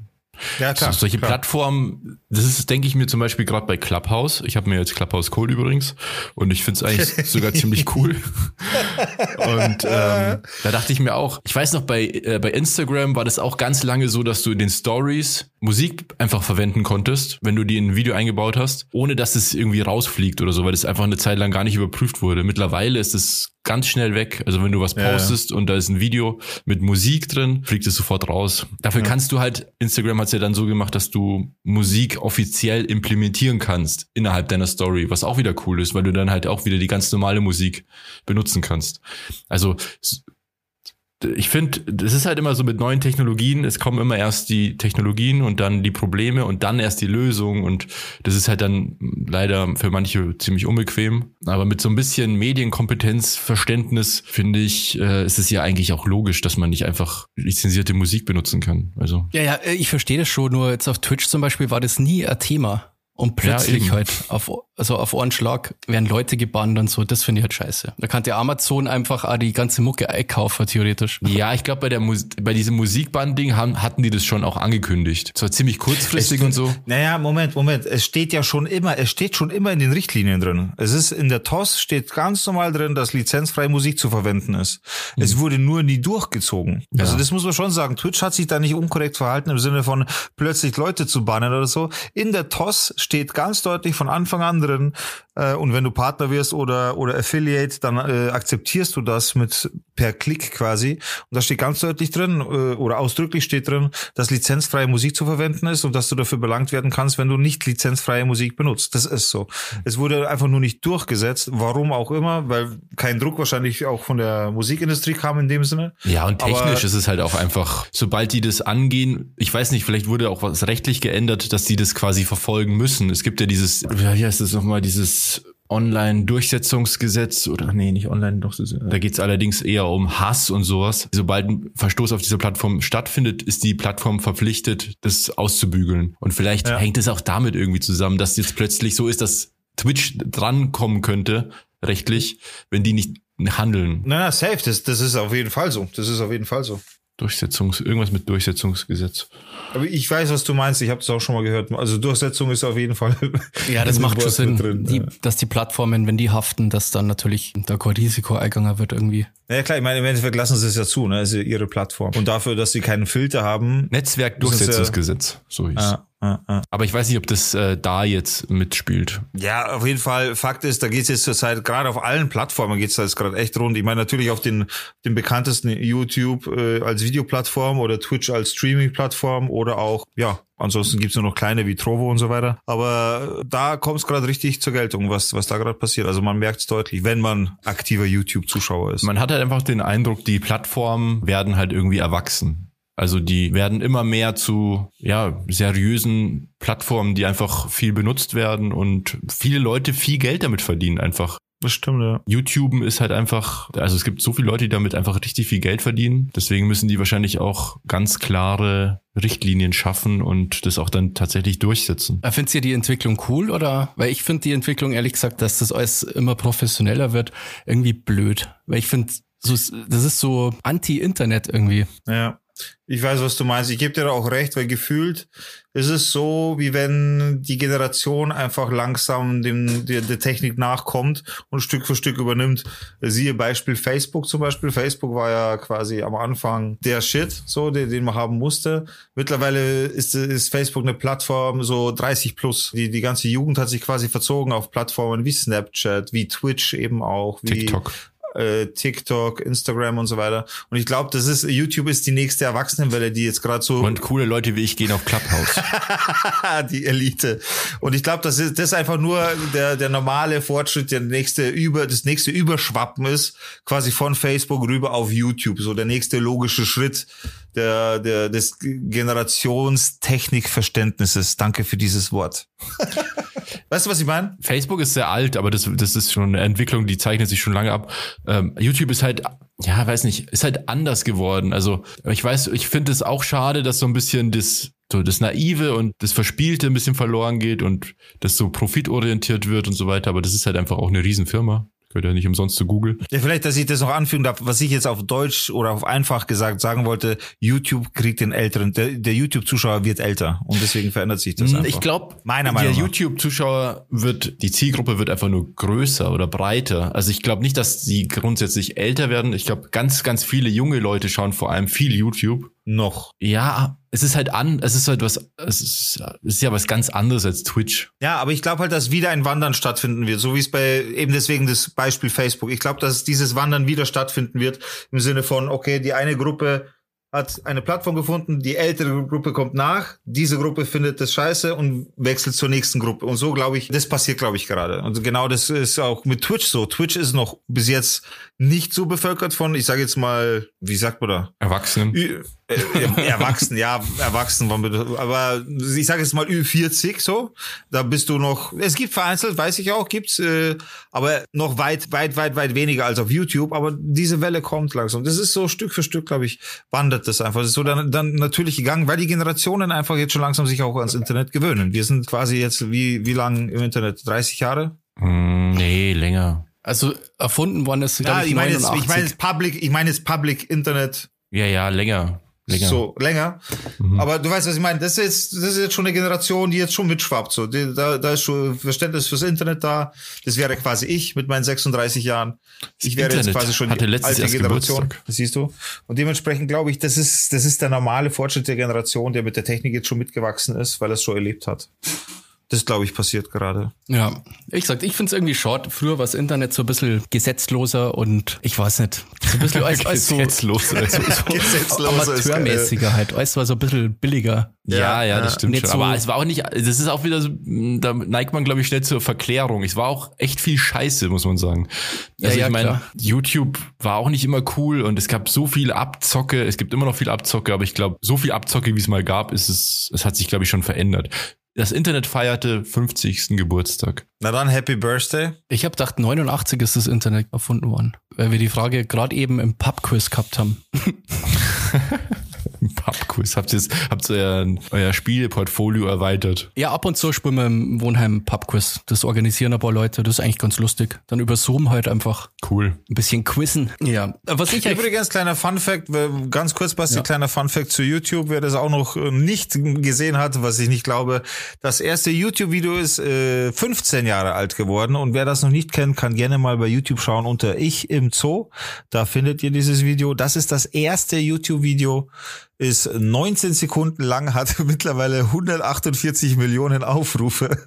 ja, klar. So, solche klar. Plattformen, das ist, denke ich mir zum Beispiel gerade bei Clubhouse. Ich habe mir jetzt Clubhouse Code übrigens und ich finde es eigentlich sogar ziemlich cool. Und ähm, da dachte ich mir auch, ich weiß noch, bei, äh, bei Instagram war das auch ganz lange so, dass du in den Stories Musik einfach verwenden konntest, wenn du die in ein Video eingebaut hast, ohne dass es irgendwie rausfliegt oder so, weil das einfach eine Zeit lang gar nicht überprüft wurde. Mittlerweile ist es ganz schnell weg. Also wenn du was postest ja, ja. und da ist ein Video mit Musik drin, fliegt es sofort raus. Dafür ja. kannst du halt, Instagram hat es ja dann so gemacht, dass du Musik offiziell implementieren kannst innerhalb deiner Story, was auch wieder cool ist, weil du dann halt auch wieder die ganz normale Musik benutzen kannst. Also ich finde, das ist halt immer so mit neuen Technologien, es kommen immer erst die Technologien und dann die Probleme und dann erst die Lösung und das ist halt dann leider für manche ziemlich unbequem. Aber mit so ein bisschen Medienkompetenz, Verständnis, finde ich, äh, ist es ja eigentlich auch logisch, dass man nicht einfach lizenzierte Musik benutzen kann. Also. Ja, ja, äh, ich verstehe das schon, nur jetzt auf Twitch zum Beispiel war das nie ein Thema. Und plötzlich ja, halt auf, also auf einen Schlag werden Leute gebannt und so. Das finde ich halt scheiße. Da kann der Amazon einfach auch die ganze Mucke einkaufen, theoretisch. Ja, ich glaube, bei der Mus bei diesem Musikband-Ding haben, hatten die das schon auch angekündigt. Zwar ziemlich kurzfristig es, und so. Naja, Moment, Moment. Es steht ja schon immer, es steht schon immer in den Richtlinien drin. Es ist in der TOS steht ganz normal drin, dass lizenzfreie Musik zu verwenden ist. Mhm. Es wurde nur nie durchgezogen. Ja. Also das muss man schon sagen. Twitch hat sich da nicht unkorrekt verhalten im Sinne von plötzlich Leute zu bannen oder so. In der TOS steht ganz deutlich von Anfang an drin. Äh, und wenn du Partner wirst oder, oder Affiliate, dann äh, akzeptierst du das mit per Klick quasi. Und da steht ganz deutlich drin, äh, oder ausdrücklich steht drin, dass lizenzfreie Musik zu verwenden ist und dass du dafür belangt werden kannst, wenn du nicht lizenzfreie Musik benutzt. Das ist so. Es wurde einfach nur nicht durchgesetzt, warum auch immer, weil kein Druck wahrscheinlich auch von der Musikindustrie kam in dem Sinne. Ja, und technisch Aber ist es halt auch einfach, sobald die das angehen, ich weiß nicht, vielleicht wurde auch was rechtlich geändert, dass die das quasi verfolgen müssen. Es gibt ja dieses, wie heißt das nochmal, dieses Online-Durchsetzungsgesetz oder nee, nicht online, doch, da geht es allerdings eher um Hass und sowas. Sobald ein Verstoß auf dieser Plattform stattfindet, ist die Plattform verpflichtet, das auszubügeln. Und vielleicht ja. hängt es auch damit irgendwie zusammen, dass jetzt plötzlich so ist, dass Twitch drankommen könnte, rechtlich, wenn die nicht handeln. Na, na safe, das, das ist auf jeden Fall so. Das ist auf jeden Fall so. Durchsetzungs, irgendwas mit Durchsetzungsgesetz. Aber ich weiß, was du meinst. Ich habe es auch schon mal gehört. Also Durchsetzung ist auf jeden Fall. Ja, das macht schon Sinn, drin, die, ja. dass die Plattformen, wenn die haften, dass dann natürlich da kein Risiko eingegangen wird irgendwie. Ja klar, ich meine, im Endeffekt lassen sie es ja zu, ne? Das ist ja ihre Plattform. Und dafür, dass sie keinen Filter haben. Netzwerkdurchsetzungsgesetz, so hieß. Ja, aber ich weiß nicht, ob das äh, da jetzt mitspielt. Ja, auf jeden Fall. Fakt ist, da geht es jetzt zurzeit gerade auf allen Plattformen geht es jetzt gerade echt rund. Ich meine natürlich auf den den bekanntesten YouTube äh, als Videoplattform oder Twitch als Streaming-Plattform oder auch ja Ansonsten gibt's nur noch kleine wie Trovo und so weiter. Aber da kommt es gerade richtig zur Geltung, was, was da gerade passiert. Also man merkt es deutlich, wenn man aktiver YouTube-Zuschauer ist. Man hat halt einfach den Eindruck, die Plattformen werden halt irgendwie erwachsen. Also die werden immer mehr zu ja, seriösen Plattformen, die einfach viel benutzt werden und viele Leute viel Geld damit verdienen einfach. Das stimmt, ja. YouTube ist halt einfach, also es gibt so viele Leute, die damit einfach richtig viel Geld verdienen. Deswegen müssen die wahrscheinlich auch ganz klare Richtlinien schaffen und das auch dann tatsächlich durchsetzen. Findest ihr die Entwicklung cool oder? Weil ich finde die Entwicklung ehrlich gesagt, dass das alles immer professioneller wird, irgendwie blöd. Weil ich finde, das ist so anti-Internet irgendwie. Ja. Ich weiß, was du meinst. Ich gebe dir auch recht, weil gefühlt ist es so, wie wenn die Generation einfach langsam dem, der, der Technik nachkommt und Stück für Stück übernimmt. Siehe Beispiel Facebook zum Beispiel. Facebook war ja quasi am Anfang der Shit, so, den, den man haben musste. Mittlerweile ist, ist Facebook eine Plattform so 30 plus. Die, die ganze Jugend hat sich quasi verzogen auf Plattformen wie Snapchat, wie Twitch eben auch, wie TikTok äh, TikTok, Instagram und so weiter. Und ich glaube, das ist, YouTube ist die nächste Erwachsenenwelle, die jetzt gerade so. Und coole Leute wie ich gehen auf Clubhouse. die Elite. Und ich glaube, das ist, das ist einfach nur der, der normale Fortschritt, der nächste über, das nächste Überschwappen ist, quasi von Facebook rüber auf YouTube. So der nächste logische Schritt der, der, des Generationstechnikverständnisses. Danke für dieses Wort. weißt du, was ich meine? Facebook ist sehr alt, aber das, das ist schon eine Entwicklung, die zeichnet sich schon lange ab. Ähm, YouTube ist halt, ja, weiß nicht, ist halt anders geworden. Also ich weiß, ich finde es auch schade, dass so ein bisschen das so das Naive und das Verspielte ein bisschen verloren geht und das so profitorientiert wird und so weiter. Aber das ist halt einfach auch eine Riesenfirma. Gehört ja nicht umsonst zu Google. Ja, vielleicht, dass ich das noch anfügen darf, was ich jetzt auf Deutsch oder auf einfach gesagt sagen wollte, YouTube kriegt den Älteren, der, der YouTube-Zuschauer wird älter und deswegen verändert sich das hm, einfach. Ich glaube, meiner Meinung der YouTube-Zuschauer wird, die Zielgruppe wird einfach nur größer oder breiter. Also ich glaube nicht, dass sie grundsätzlich älter werden. Ich glaube, ganz, ganz viele junge Leute schauen vor allem viel YouTube noch. Ja, es ist halt an, es ist halt was, es ist, es ist ja was ganz anderes als Twitch. Ja, aber ich glaube halt, dass wieder ein Wandern stattfinden wird, so wie es bei eben deswegen das Beispiel Facebook. Ich glaube, dass dieses Wandern wieder stattfinden wird im Sinne von, okay, die eine Gruppe hat eine Plattform gefunden, die ältere Gruppe kommt nach, diese Gruppe findet das scheiße und wechselt zur nächsten Gruppe. Und so glaube ich, das passiert, glaube ich, gerade. Und genau das ist auch mit Twitch so. Twitch ist noch bis jetzt nicht so bevölkert von, ich sage jetzt mal, wie sagt man da? Erwachsenen. Äh, erwachsen, ja, erwachsen, aber ich sage jetzt mal Ü40 so, da bist du noch, es gibt vereinzelt, weiß ich auch, gibt's, äh, aber noch weit, weit, weit, weit weniger als auf YouTube, aber diese Welle kommt langsam. Das ist so Stück für Stück, glaube ich, wandert das einfach. Das ist so dann, dann natürlich gegangen, weil die Generationen einfach jetzt schon langsam sich auch ans Internet gewöhnen. Wir sind quasi jetzt wie, wie lang im Internet? 30 Jahre? Mm, nee, länger. Also erfunden worden ist, ja, ich, ich meine jetzt, ich meine jetzt Public, ich meine jetzt Public Internet. Ja, ja, länger. Länger. So, länger. Mhm. Aber du weißt, was ich meine. Das ist, jetzt, das ist jetzt schon eine Generation, die jetzt schon mitschwappt. So, die, da, da ist schon Verständnis fürs Internet da. Das wäre quasi ich mit meinen 36 Jahren. Ich wäre Internet jetzt quasi schon die alte Generation. Das siehst du. Und dementsprechend glaube ich, das ist, das ist der normale Fortschritt der Generation, der mit der Technik jetzt schon mitgewachsen ist, weil er es schon erlebt hat. Das, glaube ich, passiert gerade. Ja, ich sag, ich finde es irgendwie short. Früher war das Internet so ein bisschen gesetzloser und ich weiß nicht, so ein bisschen als, als so, Gesetzlos. Also, so Gesetzloser amateurmäßiger halt. Alles war so ein bisschen billiger. Ja, ja, das ja. stimmt Nicht schon. Aber so- es war auch nicht, das ist auch wieder so, da neigt man, glaube ich, schnell zur Verklärung. Es war auch echt viel Scheiße, muss man sagen. Ja, Also ja, ich meine. YouTube war auch nicht immer cool und es gab so viel Abzocke, es gibt immer noch viel Abzocke, aber ich glaube, so viel Abzocke, wie es mal gab, ist es, es hat sich, glaube ich, schon verändert. Das Internet feierte 50. Geburtstag. Na dann, Happy Birthday. Ich habe gedacht, 89 ist das Internet erfunden worden, weil wir die Frage gerade eben im Pub-Quiz gehabt haben. Pubquiz. Habt ihr, habt ihr euer, euer Spieleportfolio erweitert? Ja, ab und zu spielen wir im Wohnheim Pub-Quiz. Das organisieren ein paar Leute, das ist eigentlich ganz lustig. Dann über Zoom halt einfach Cool. ein bisschen quizzen. Ja. Was ich Übrigens, kleiner Fun Fact, äh, ganz kurz, Basti, kleiner Fun Fact zu YouTube, wer das auch noch äh, nicht gesehen hat, was ich nicht glaube. Das erste YouTube-Video ist äh, 15 Jahre alt geworden und wer das noch nicht kennt, kann gerne mal bei YouTube schauen unter Ich im Zoo. Da findet ihr dieses Video. Das ist das erste YouTube-Video, ist 19 Sekunden lang, hat mittlerweile 148 Millionen Aufrufe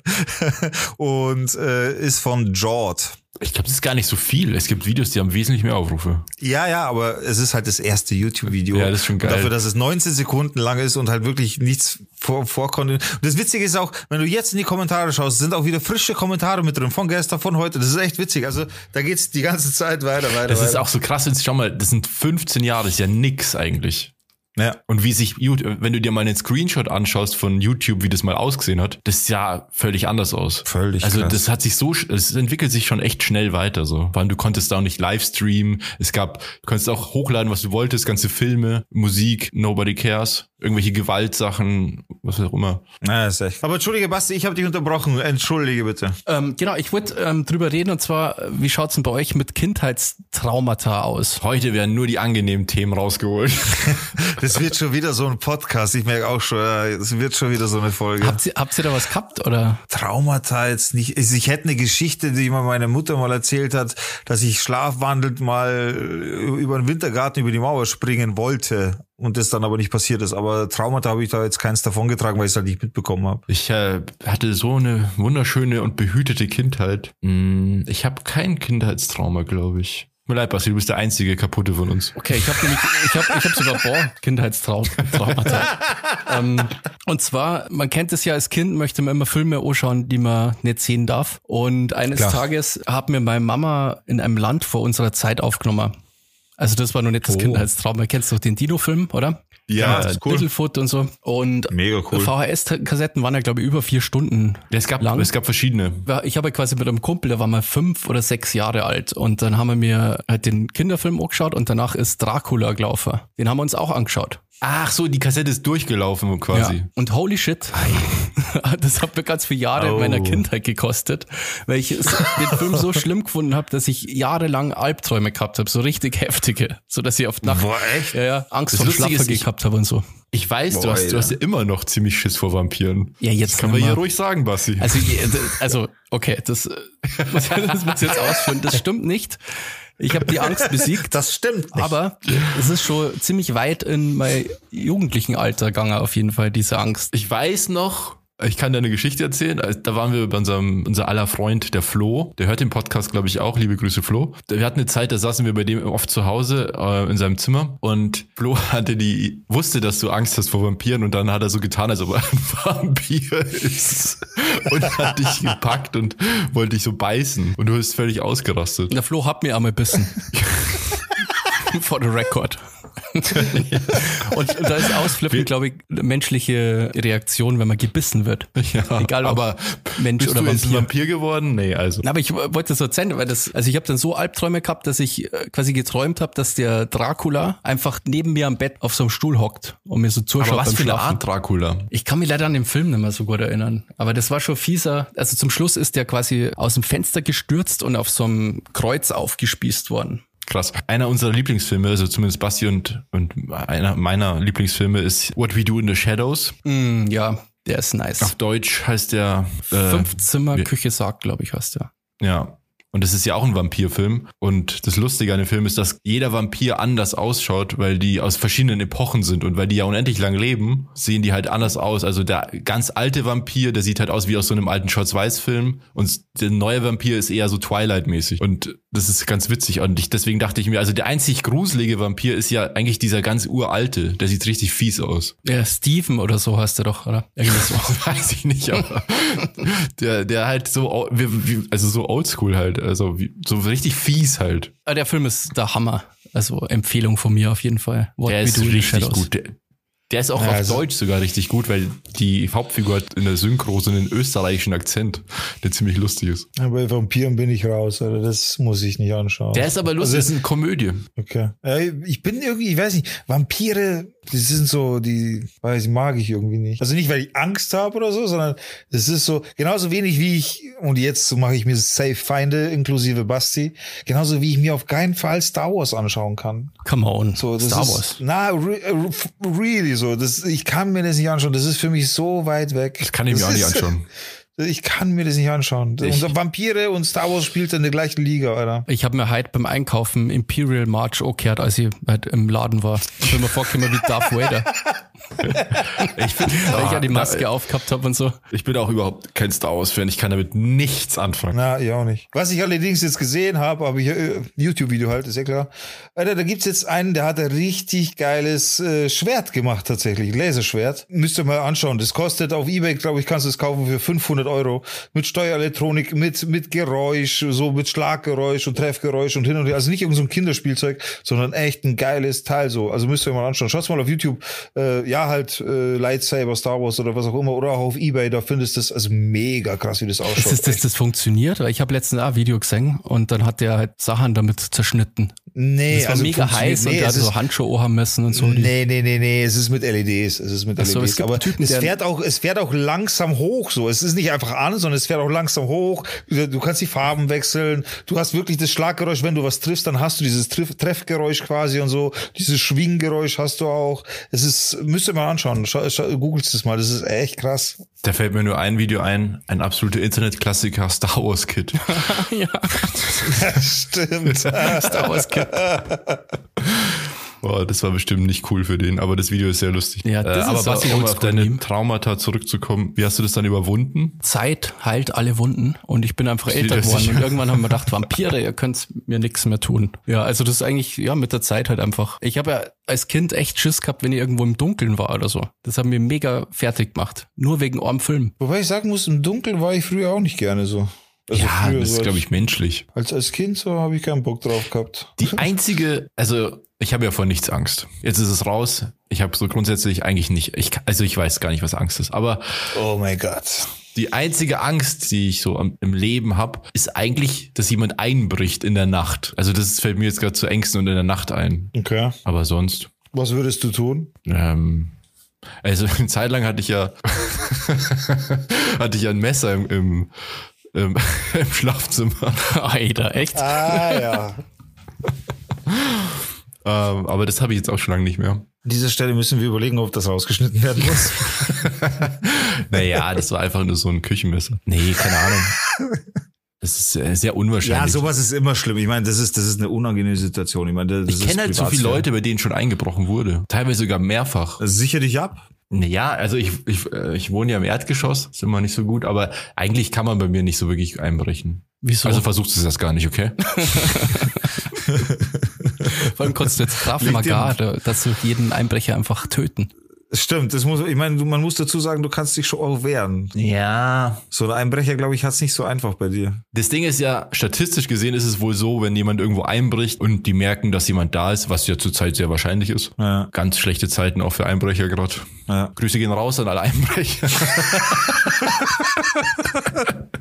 und äh, ist von Jord. Ich glaube, das ist gar nicht so viel. Es gibt Videos, die haben wesentlich mehr Aufrufe. Ja, ja, aber es ist halt das erste YouTube-Video. Ja, das ist schon Und geil. Dafür, dass es 19 Sekunden lang ist und halt wirklich nichts vor, vorkommt. Und das Witzige ist auch, wenn du jetzt in die Kommentare schaust, sind auch wieder frische Kommentare mit drin, von gestern, von heute. Das ist echt witzig. Also da geht's die ganze Zeit weiter, weiter, Das ist weiter. auch so krass, jetzt schau mal, das sind 15 Jahre, das ist ja nix eigentlich. Ja. Und wie sich, YouTube- wenn du dir mal einen Screenshot anschaust von YouTube, wie das mal ausgesehen hat, das sah völlig anders aus. Völlig Also krass. das hat sich so, es entwickelt sich schon echt schnell weiter so. Vor allem du konntest da auch nicht Livestreamen. Es gab, du konntest auch hochladen, was du wolltest, ganze Filme, Musik, Nobody Cares, irgendwelche Gewaltsachen, was auch immer. Ja, ist echt. Aber entschuldige, Basti, ich habe dich unterbrochen. Entschuldige bitte. ähm, genau, ich wollte ähm, drüber reden und zwar, äh, wie schaut's denn bei euch mit Kindheitstraumata aus? Heute werden nur die angenehmen Themen rausgeholt. Das wird schon wieder so ein Podcast. Ich merke auch schon, ja, es wird schon wieder so eine Folge. Habt ihr, habt ihr da was gehabt oder? Traumata jetzt nicht. Ich hätte eine Geschichte, die mir meine Mutter mal erzählt hat, dass ich schlafwandelnd mal über den Wintergarten über die Mauer springen wollte und das dann aber nicht passiert ist. Aber Traumata habe ich da jetzt keins davon getragen, weil ich es halt nicht mitbekommen habe. Ich äh, hatte so eine wunderschöne und behütete Kindheit. Mm, Ich habe kein Kindheitstrauma, glaube ich. Mir leid, Basti, du bist der einzige kaputte von uns. Okay, ich habe nämlich, ich habe ich hab sogar boah, Kindheitstraumata. ähm, und zwar, man kennt es ja als Kind, möchte man immer Filme anschauen, die man nicht sehen darf. Und eines Klar. Tages hat mir meine Mama in einem Land vor unserer Zeit aufgenommen. Also das war noch nicht das Oh. Kindheitstrauma. Kennst du doch den Dino-Film, oder? Ja, das ist cool. Littlefoot und so. Und Mega cool. VHS-Kassetten waren ja, glaube ich, über vier Stunden es gab, lang. es gab verschiedene. ich habe quasi mit einem Kumpel, der war mal fünf oder sechs Jahre alt und dann haben wir mir halt den Kinderfilm angeschaut und danach ist Dracula gelaufen. Den haben wir uns auch angeschaut. Ach so, die Kassette ist durchgelaufen quasi. Ja. Und holy shit, das hat mir ganz viele Jahre Oh. meiner Kindheit gekostet, weil ich den Film so schlimm gefunden habe, dass ich jahrelang Albträume gehabt habe, so richtig heftige, so dass ich auf Nacht Boah, echt? ja, ja, Angst Das vor ich- gehabt habe und so. Ich weiß, du Boah, hast, du hast ja immer noch ziemlich Schiss vor Vampiren. Ja, jetzt Das kann man hier ruhig sagen, Basti. Also, also okay, das, muss, das muss ich jetzt ausführen. Das stimmt nicht. Ich habe die Angst besiegt. Das stimmt nicht. Aber es ist schon ziemlich weit in mein jugendlichen Alter gegangen, auf jeden Fall, diese Angst. Ich weiß noch, ich kann dir eine Geschichte erzählen. Da waren wir bei unserem, unser aller Freund, der Flo. Der hört den Podcast, glaube ich, auch. Liebe Grüße, Flo. Wir hatten eine Zeit, da saßen wir bei dem oft zu Hause äh, in seinem Zimmer und Flo hatte die, wusste, dass du Angst hast vor Vampiren und dann hat er so getan, als ob er ein Vampir ist und hat dich gepackt und wollte dich so beißen und du bist völlig ausgerastet. Der Flo hat mir einmal bissen. For the record. und da ist Ausflippen, glaube ich, eine menschliche Reaktion, wenn man gebissen wird. Ja, Egal, ob aber Mensch bist oder du jetzt ein Vampir. Vampir geworden? Nee, also. Aber ich wollte das so erzählen, weil das, also ich habe dann so Albträume gehabt, dass ich äh, quasi geträumt habe, dass der Dracula einfach neben mir am Bett auf so einem Stuhl hockt und mir so zuschaut Aber was für eine. Art Dracula? Ich kann mich leider an den Film nicht mehr so gut erinnern. Aber das war schon fieser. Also zum Schluss ist der quasi aus dem Fenster gestürzt und auf so einem Kreuz aufgespießt worden. Krass. Einer unserer Lieblingsfilme, also zumindest Basti und, und einer meiner Lieblingsfilme ist What We Do in the Shadows. Mm, ja, der ist nice. Auf Deutsch heißt der äh, Fünf Zimmer Küche sagt, glaube ich, heißt der. Ja. Und das ist ja auch ein Vampirfilm. Und das Lustige an dem Film ist, dass jeder Vampir anders ausschaut, weil die aus verschiedenen Epochen sind und weil die ja unendlich lang leben, sehen die halt anders aus. Also der ganz alte Vampir, der sieht halt aus wie aus so einem alten Schwarz-Weiß-Film und der neue Vampir ist eher so Twilight-mäßig. Und das ist ganz witzig. Und ich, deswegen dachte ich mir, also der einzig gruselige Vampir ist ja eigentlich dieser ganz uralte. Der sieht richtig fies aus. Ja, Steven oder so heißt er doch, oder? Irgendwie so. Weiß ich nicht, aber der, der halt so, also so oldschool halt. Also wie, so richtig fies halt. Aber der Film ist der Hammer. Also Empfehlung von mir auf jeden Fall. What der ist richtig gut. Der, der ist auch ja, auf also Deutsch sogar richtig gut, weil die Hauptfigur hat in der Synchro so einen österreichischen Akzent, der ziemlich lustig ist. Ja, bei Vampiren bin ich raus, oder? Das muss ich nicht anschauen. Der ist aber lustig, also, das ist eine Komödie. Okay. Ich bin irgendwie, ich weiß nicht, Vampire, die sind so, die, weiß ich, mag ich irgendwie nicht. Also nicht, weil ich Angst habe oder so, sondern es ist so, genauso wenig wie ich, und jetzt mache ich mir Safe Feinde inklusive Basti, genauso wie ich mir auf keinen Fall Star Wars anschauen kann. Come on. So, Star ist, Wars. Na, re, really so. Das, ich kann mir das nicht anschauen. Das ist für mich so weit weg. Das kann ich mir das auch nicht anschauen. Ich kann mir das nicht anschauen. Ich, und Vampire und Star Wars spielt in der gleichen Liga, Alter. Ich habe mir heute beim Einkaufen Imperial March gehört, als ich halt im Laden war. Ich bin mir vorgekommen wie Darth Vader. ich bin, Weil ich ja die Maske na, aufgehabt habe und so. Ich bin auch überhaupt kein Star Wars-Fan. Ich kann damit nichts anfangen. Na, ich auch nicht. Was ich allerdings jetzt gesehen habe, habe ich äh, YouTube-Video halt, ist ja klar. Alter, da gibt's jetzt einen, der hat ein richtig geiles äh, Schwert gemacht tatsächlich, Laserschwert. Müsst ihr mal anschauen. Das kostet auf Ebay, glaube ich, kannst du es kaufen für 500 Euro mit Steuerelektronik, mit, mit Geräusch, so mit Schlaggeräusch und Treffgeräusch und hin und her. Also nicht irgendein so Kinderspielzeug, sondern echt ein geiles Teil so. Also müsst ihr mal anschauen. Schaut's mal auf YouTube. Äh, ja, halt äh, Lightsaber, Star Wars oder was auch immer oder auch auf Ebay, da findest du das also mega krass, wie das ausschaut. Ist das, das, das funktioniert? Ich habe letztens ein Video gesehen und dann hat der halt Sachen damit zerschnitten. Nee, das war also mega heiß nee, und der hat so Handschuhe haben müssen und so. Nee, nee, nee, nee, es ist mit LEDs, es ist mit LEDs. So, es aber Typen, es fährt auch, es fährt auch langsam hoch so. Es ist nicht einfach an, sondern es fährt auch langsam hoch. Du kannst die Farben wechseln. Du hast wirklich das Schlaggeräusch, wenn du was triffst, dann hast du dieses Triff Treffgeräusch quasi und so. Dieses Schwinggeräusch hast du auch. Es ist, müsst ihr mal anschauen. Schau, schau, googelst es mal. Das ist echt krass. Da fällt mir nur ein Video ein, ein absoluter Internetklassiker, Star Wars Kid. ja. Stimmt. Star Wars Kid. Boah, das war bestimmt nicht cool für den, aber das Video ist sehr lustig. Ja, das äh, aber ist Basti, um auf deine Traumata zurückzukommen, wie hast du das dann überwunden? Zeit heilt alle Wunden und ich bin einfach älter geworden und irgendwann haben wir gedacht, Vampire, ihr könnt mir nichts mehr tun. Ja, also das ist eigentlich, ja, mit der Zeit halt einfach. Ich habe ja als Kind echt Schiss gehabt, wenn ich irgendwo im Dunkeln war oder so. Das hat mir mega fertig gemacht. Nur wegen eurem Film. Wobei ich sagen muss, im Dunkeln war ich früher auch nicht gerne so. Also ja, das ist, glaube ich, menschlich. Als, als Kind so habe ich keinen Bock drauf gehabt. Die einzige, also ich habe ja vor nichts Angst. Jetzt ist es raus. Ich habe so grundsätzlich eigentlich nicht, ich, also ich weiß gar nicht, was Angst ist, aber. Oh mein Gott. Die einzige Angst, die ich so im Leben habe, ist eigentlich, dass jemand einbricht in der Nacht. Also das fällt mir jetzt gerade zu Ängsten und in der Nacht ein. Okay. Aber sonst. Was würdest du tun? Ähm, also eine Zeit lang hatte ich ja hatte ich ja ein Messer im, im im, im Schlafzimmer. Alter, echt? Ah, ja. Ähm, aber das habe ich jetzt auch schon lange nicht mehr. An dieser Stelle müssen wir überlegen, ob das rausgeschnitten werden muss. naja, das war einfach nur so ein Küchenmesser. Nee, keine Ahnung. Das ist äh, sehr unwahrscheinlich. Ja, sowas ist immer schlimm. Ich meine, das ist, das ist eine unangenehme Situation. Ich meine, das ich kenne halt so viele Leute, bei denen schon eingebrochen wurde. Teilweise sogar mehrfach. Sicher dich ab. Naja, also ich, ich, äh, ich wohne ja im Erdgeschoss, ist immer nicht so gut, aber eigentlich kann man bei mir nicht so wirklich einbrechen. Wieso? Also versuchst du das gar nicht, okay? Vor allem konntest du jetzt Krav Maga, dass du jeden Einbrecher einfach töten. Stimmt, das muss, ich meine, man muss dazu sagen, du kannst dich schon auch wehren. Ja. So ein Einbrecher, glaube ich, hat es nicht so einfach bei dir. Das Ding ist ja, statistisch gesehen ist es wohl so, wenn jemand irgendwo einbricht und die merken, dass jemand da ist, was ja zurzeit sehr wahrscheinlich ist. Ja. Ganz schlechte Zeiten auch für Einbrecher gerade. Ja. Grüße gehen raus an alle Einbrecher.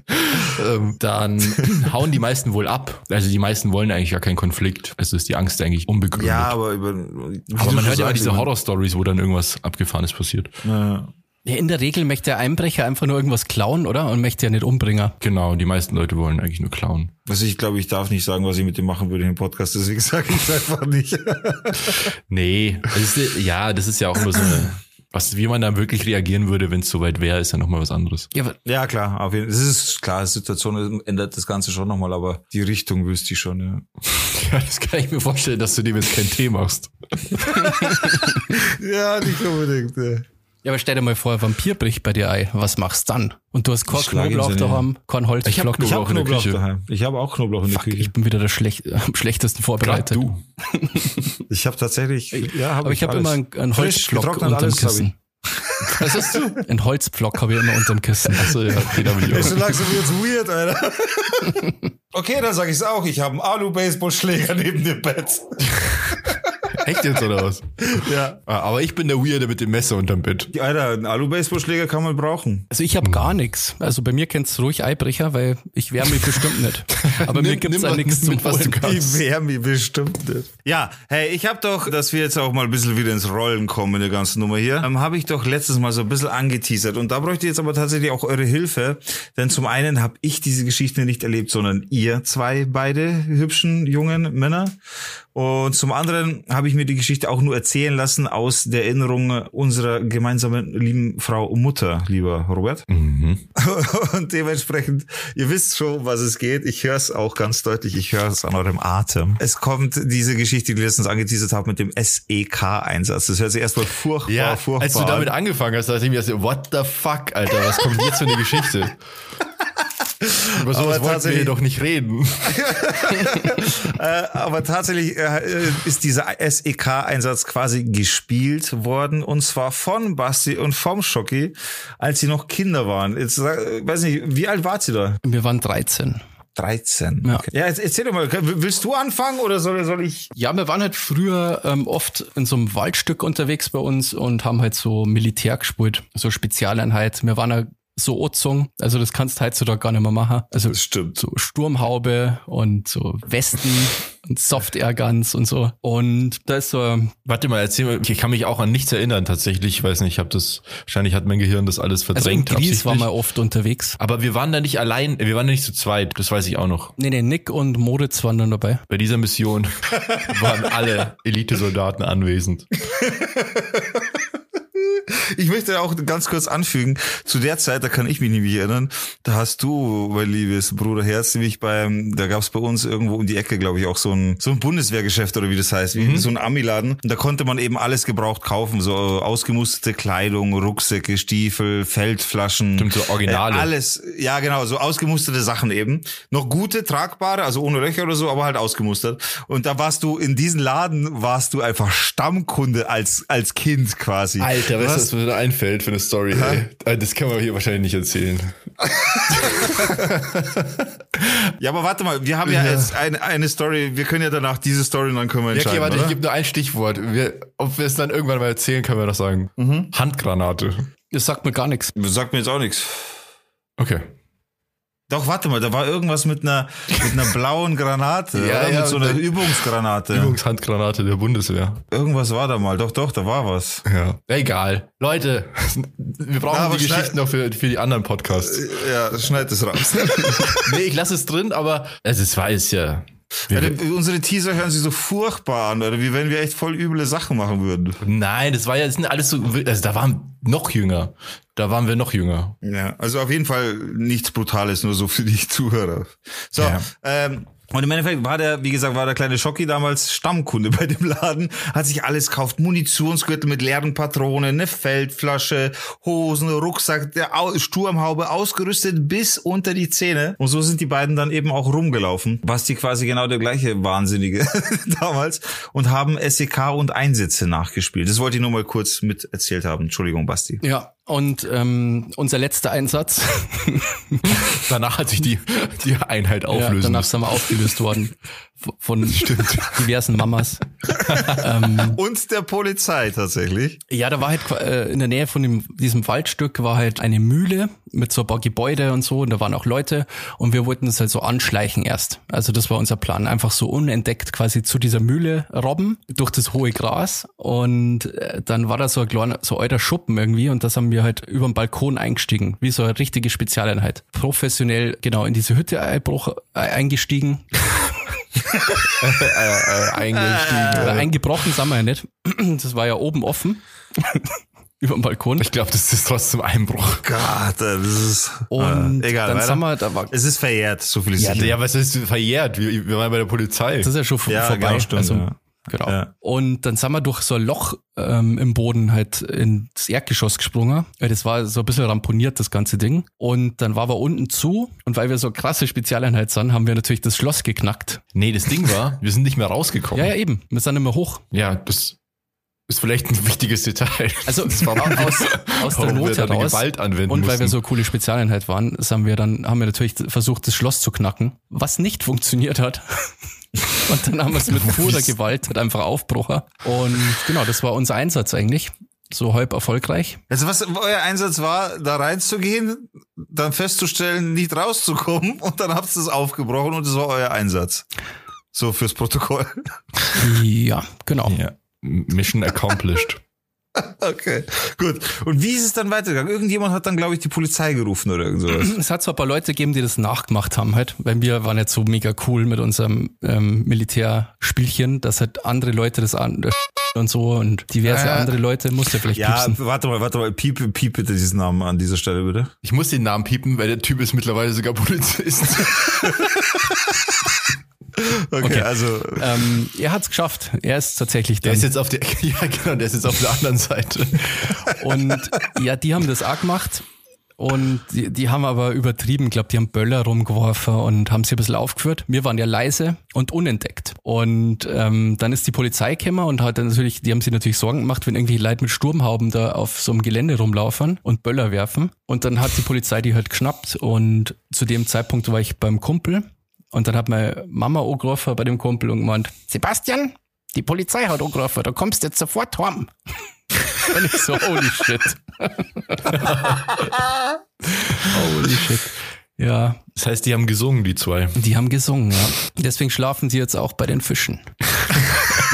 ähm, dann hauen die meisten wohl ab. Also die meisten wollen eigentlich gar keinen Konflikt. Also ist die Angst eigentlich unbegründet. Ja, aber über, aber man hört ja auch diese Horror-Stories, wo dann irgendwas Abgefahrenes passiert. Ja. Ja, in der Regel möchte der Einbrecher einfach nur irgendwas klauen, oder? Und möchte ja nicht umbringen. Genau, die meisten Leute wollen eigentlich nur klauen. Also ich glaube, ich darf nicht sagen, was ich mit dem machen würde im Podcast, deswegen sage ich es einfach nicht. nee, das ist, ja, das ist ja auch nur so eine Was, wie man da wirklich reagieren würde, wenn es soweit wäre, ist ja nochmal was anderes. Ja, ja, klar, auf jeden Fall. Es ist klar, die Situation ändert das Ganze schon nochmal, aber die Richtung wüsste ich schon, ja. Ja, das kann ich mir vorstellen, dass du dem jetzt keinen Tee machst. ja, nicht unbedingt. Ja. Ja, aber stell dir mal vor, ein Vampir bricht bei dir ein. Was machst du dann? Und du hast kein Knoblauch daheim, kein Holz. Ich habe Knoblauch, hab Knoblauch daheim. Ich habe auch Knoblauch in Fuck, der Küche. Ich bin wieder der schlecht, am schlechtesten vorbereitet. du. ich habe tatsächlich, ja, hab aber ich, ich habe immer einen, einen Holzpflock unterm Kissen. Was hast du? Ein Holzpflock habe ich immer unterm Kissen. Achso, ja, okay, da bin ich auch. So langsam wird's weird, Alter. okay, dann sage ich's auch. Ich habe einen Alu-Baseballschläger neben dem Bett. Echt jetzt oder was? Ja. Ah, aber ich bin der Weirde mit dem Messer unterm Bett. Alter, einen Alu-Baseballschläger kann man brauchen. Also ich habe gar nichts. Also bei mir kennst ruhig Eibrecher, weil ich wehre mich bestimmt nicht. Aber mir gibt's da nichts zum was du kannst. Ich mich bestimmt nicht. Ja, hey, ich habe doch, dass wir jetzt auch mal ein bisschen wieder ins Rollen kommen in der ganzen Nummer hier, ähm, habe ich doch letztes Mal so ein bisschen angeteasert. Und da bräuchte ich jetzt aber tatsächlich auch eure Hilfe. Denn zum einen habe ich diese Geschichte nicht erlebt, sondern ihr zwei beide hübschen jungen Männer. Und zum anderen habe ich mir die Geschichte auch nur erzählen lassen aus der Erinnerung unserer gemeinsamen lieben Frau Mutter, lieber Robert. Mhm. Und dementsprechend, ihr wisst schon, was es geht. Ich höre es auch ganz deutlich. Ich höre es an eurem Atem. Es kommt diese Geschichte, die ich letztens angeteasert habe, mit dem SEK-Einsatz. Das hört sich erstmal furchtbar, ja, furchtbar Als du damit angefangen hast, dachte ich mir, what the fuck, Alter, was kommt jetzt für eine Geschichte? Über sowas wollten wir doch nicht reden. äh, aber tatsächlich äh, ist dieser SEK-Einsatz quasi gespielt worden und zwar von Basti und vom Schocki, als sie noch Kinder waren. Jetzt äh, weiß nicht, wie alt wart ihr da? Wir waren 13. 13. Ja, okay. ja jetzt erzähl doch mal, willst du anfangen oder soll, soll ich? Ja, wir waren halt früher ähm, oft in so einem Waldstück unterwegs bei uns und haben halt so Militär gespielt, so Spezialeinheit. Wir waren halt so Ozung. Also das kannst du heutzutage gar nicht mehr machen. Also das stimmt. so Sturmhaube und so Westen und Soft Air Guns und so. Und da ist so. Warte mal, erzähl mal. Ich kann mich auch an nichts erinnern tatsächlich. Ich weiß nicht, ich habe das. Wahrscheinlich hat mein Gehirn das alles verdrängt. Also in Gries war mal oft unterwegs. Aber wir waren da nicht allein. Wir waren da nicht zu zweit. Das weiß ich auch noch. Nee, nee, Nick und Moritz waren dann dabei. Bei dieser Mission waren alle Elitesoldaten anwesend. Ich möchte auch ganz kurz anfügen, zu der Zeit, da kann ich mich nämlich erinnern, da hast du, mein liebes Bruder Herz, nämlich beim, da gab es bei uns irgendwo um die Ecke, glaube ich, auch so ein, so ein Bundeswehrgeschäft oder wie das heißt, mhm. so ein Amiladen. Und da konnte man eben alles gebraucht kaufen, so ausgemusterte Kleidung, Rucksäcke, Stiefel, Feldflaschen. Stimmt, so Originale. Äh, alles, ja genau, so ausgemusterte Sachen eben. Noch gute, tragbare, also ohne Löcher oder so, aber halt ausgemustert. Und da warst du, in diesen Laden warst du einfach Stammkunde als, als Kind quasi. Alter, was was mir einfällt für eine Story. Ey. Das kann man hier wahrscheinlich nicht erzählen. ja, aber warte mal, wir haben ja, ja. jetzt eine, eine Story, wir können ja danach diese Story und dann können wir entscheiden. Ja, okay, warte, oder? ich gebe nur ein Stichwort. Wir, ob wir es dann irgendwann mal erzählen, können wir doch sagen. Mhm. Handgranate. Das sagt mir gar nichts. Das sagt mir jetzt auch nichts. Okay. Doch, warte mal, da war irgendwas mit einer, mit einer blauen Granate, ja, oder? Ja, mit so einer Übungsgranate. Übungshandgranate der Bundeswehr. Irgendwas war da mal. Doch, doch, da war was. Ja. Egal. Leute, wir brauchen ja, die Geschichten noch für, für die anderen Podcasts. Ja, schneid es raus. nee, ich lasse es drin, aber also es war es ja. Ja, unsere Teaser hören sich so furchtbar an, oder wie wenn wir echt voll üble Sachen machen würden. Nein, das war ja, das sind alles so, also da waren noch jünger. Da waren wir noch jünger. Ja, also auf jeden Fall nichts Brutales, nur so für die Zuhörer. So, ja. ähm, und im Endeffekt war der, wie gesagt, war der kleine Schocki damals Stammkunde bei dem Laden, hat sich alles gekauft, Munitionsgürtel mit leeren Patronen, eine Feldflasche, Hosen, Rucksack, der Sturmhaube ausgerüstet bis unter die Zähne. Und so sind die beiden dann eben auch rumgelaufen. Basti quasi genau der gleiche Wahnsinnige damals und haben SEK und Einsätze nachgespielt. Das wollte ich nur mal kurz mit erzählt haben. Entschuldigung, Basti. Ja, und ähm, unser letzter Einsatz. danach hat sich die, die Einheit auflösen. Ja, danach sind wir aufgelöst worden von Stimmt. diversen Mamas. ähm, und der Polizei tatsächlich. Ja, da war halt äh, in der Nähe von dem, diesem Waldstück war halt eine Mühle mit so ein paar Gebäude und so und da waren auch Leute und wir wollten das halt so anschleichen erst. Also das war unser Plan. Einfach so unentdeckt quasi zu dieser Mühle robben durch das hohe Gras und äh, dann war da so ein kleiner, so alter Schuppen irgendwie und das haben wir halt über den Balkon eingestiegen, wie so eine richtige Spezialeinheit. Professionell genau in diese Hütte eingestiegen. äh, äh, eingestiegen. Eingebrochen sind wir ja nicht. Das war ja oben offen. über dem Balkon. Ich glaube, das ist trotzdem Einbruch. Gott, das ist Und äh, egal. dann sind wir, da war, es ist verjährt, so viel ist Ja, sicher. ja, was ist verjährt? Wir, wir waren bei der Polizei. das ist ja schon Ja, vorbei. genau, stimmt, also, ja. Genau. Ja. Und dann sind wir durch so ein Loch ähm, im Boden halt ins Erdgeschoss gesprungen. Das war so ein bisschen ramponiert, das ganze Ding. Und dann war wir unten zu. Und weil wir so krasse Spezialeinheit sind, haben wir natürlich das Schloss geknackt. Nee, das Ding war, wir sind nicht mehr rausgekommen. Ja, ja, eben. Wir sind immer hoch. Ja, das ist vielleicht ein wichtiges Detail. Also Das war- aus, aus der wir Not eine heraus. Gewalt anwenden Und weil wir mussten. so coole Spezialeinheit waren, haben wir dann, haben wir natürlich versucht, das Schloss zu knacken, was nicht funktioniert hat. Und dann haben wir es mit purer Gewalt halt einfach aufbrochen. Und genau, das war unser Einsatz eigentlich. So halb erfolgreich. Also was euer Einsatz war, da reinzugehen, dann festzustellen, nicht rauszukommen und dann habt ihr es aufgebrochen und das war euer Einsatz. So fürs Protokoll. Ja, genau. ja. Mission accomplished. Okay, gut. Und wie ist es dann weitergegangen? Irgendjemand hat dann, glaube ich, die Polizei gerufen oder irgend sowas. Es hat zwar ein paar Leute gegeben, die das nachgemacht haben halt, weil wir waren jetzt so mega cool mit unserem ähm, Militärspielchen, dass halt andere Leute das an und so und diverse Äh, andere Leute musste vielleicht Ja, piepsen. warte mal, warte mal. Piep, piep bitte diesen Namen an dieser Stelle, bitte. Ich muss den Namen piepen, weil der Typ ist mittlerweile sogar Polizist. Okay, Okay. also Ähm, er hat's geschafft. Er ist tatsächlich Der dann. ist jetzt auf der, ja genau, der ist jetzt auf der anderen Seite. Und ja, die haben das auch gemacht. Und die, die haben aber übertrieben, ich glaube, die haben Böller rumgeworfen und haben sie ein bisschen aufgeführt. Wir waren ja leise und unentdeckt. Und ähm, dann ist die Polizei gekommen und hat dann natürlich, die haben sich natürlich Sorgen gemacht, wenn irgendwie Leute mit Sturmhauben da auf so einem Gelände rumlaufen und Böller werfen. Und dann hat die Polizei die halt geschnappt und zu dem Zeitpunkt war ich beim Kumpel und dann hat meine Mama angerufen bei dem Kumpel und gemeint, Sebastian, die Polizei hat angerufen, du kommst jetzt sofort heim. Und ich so, holy shit. holy shit. Ja, Das heißt, die haben gesungen, die zwei. die haben gesungen, ja. Deswegen schlafen sie jetzt auch bei den Fischen.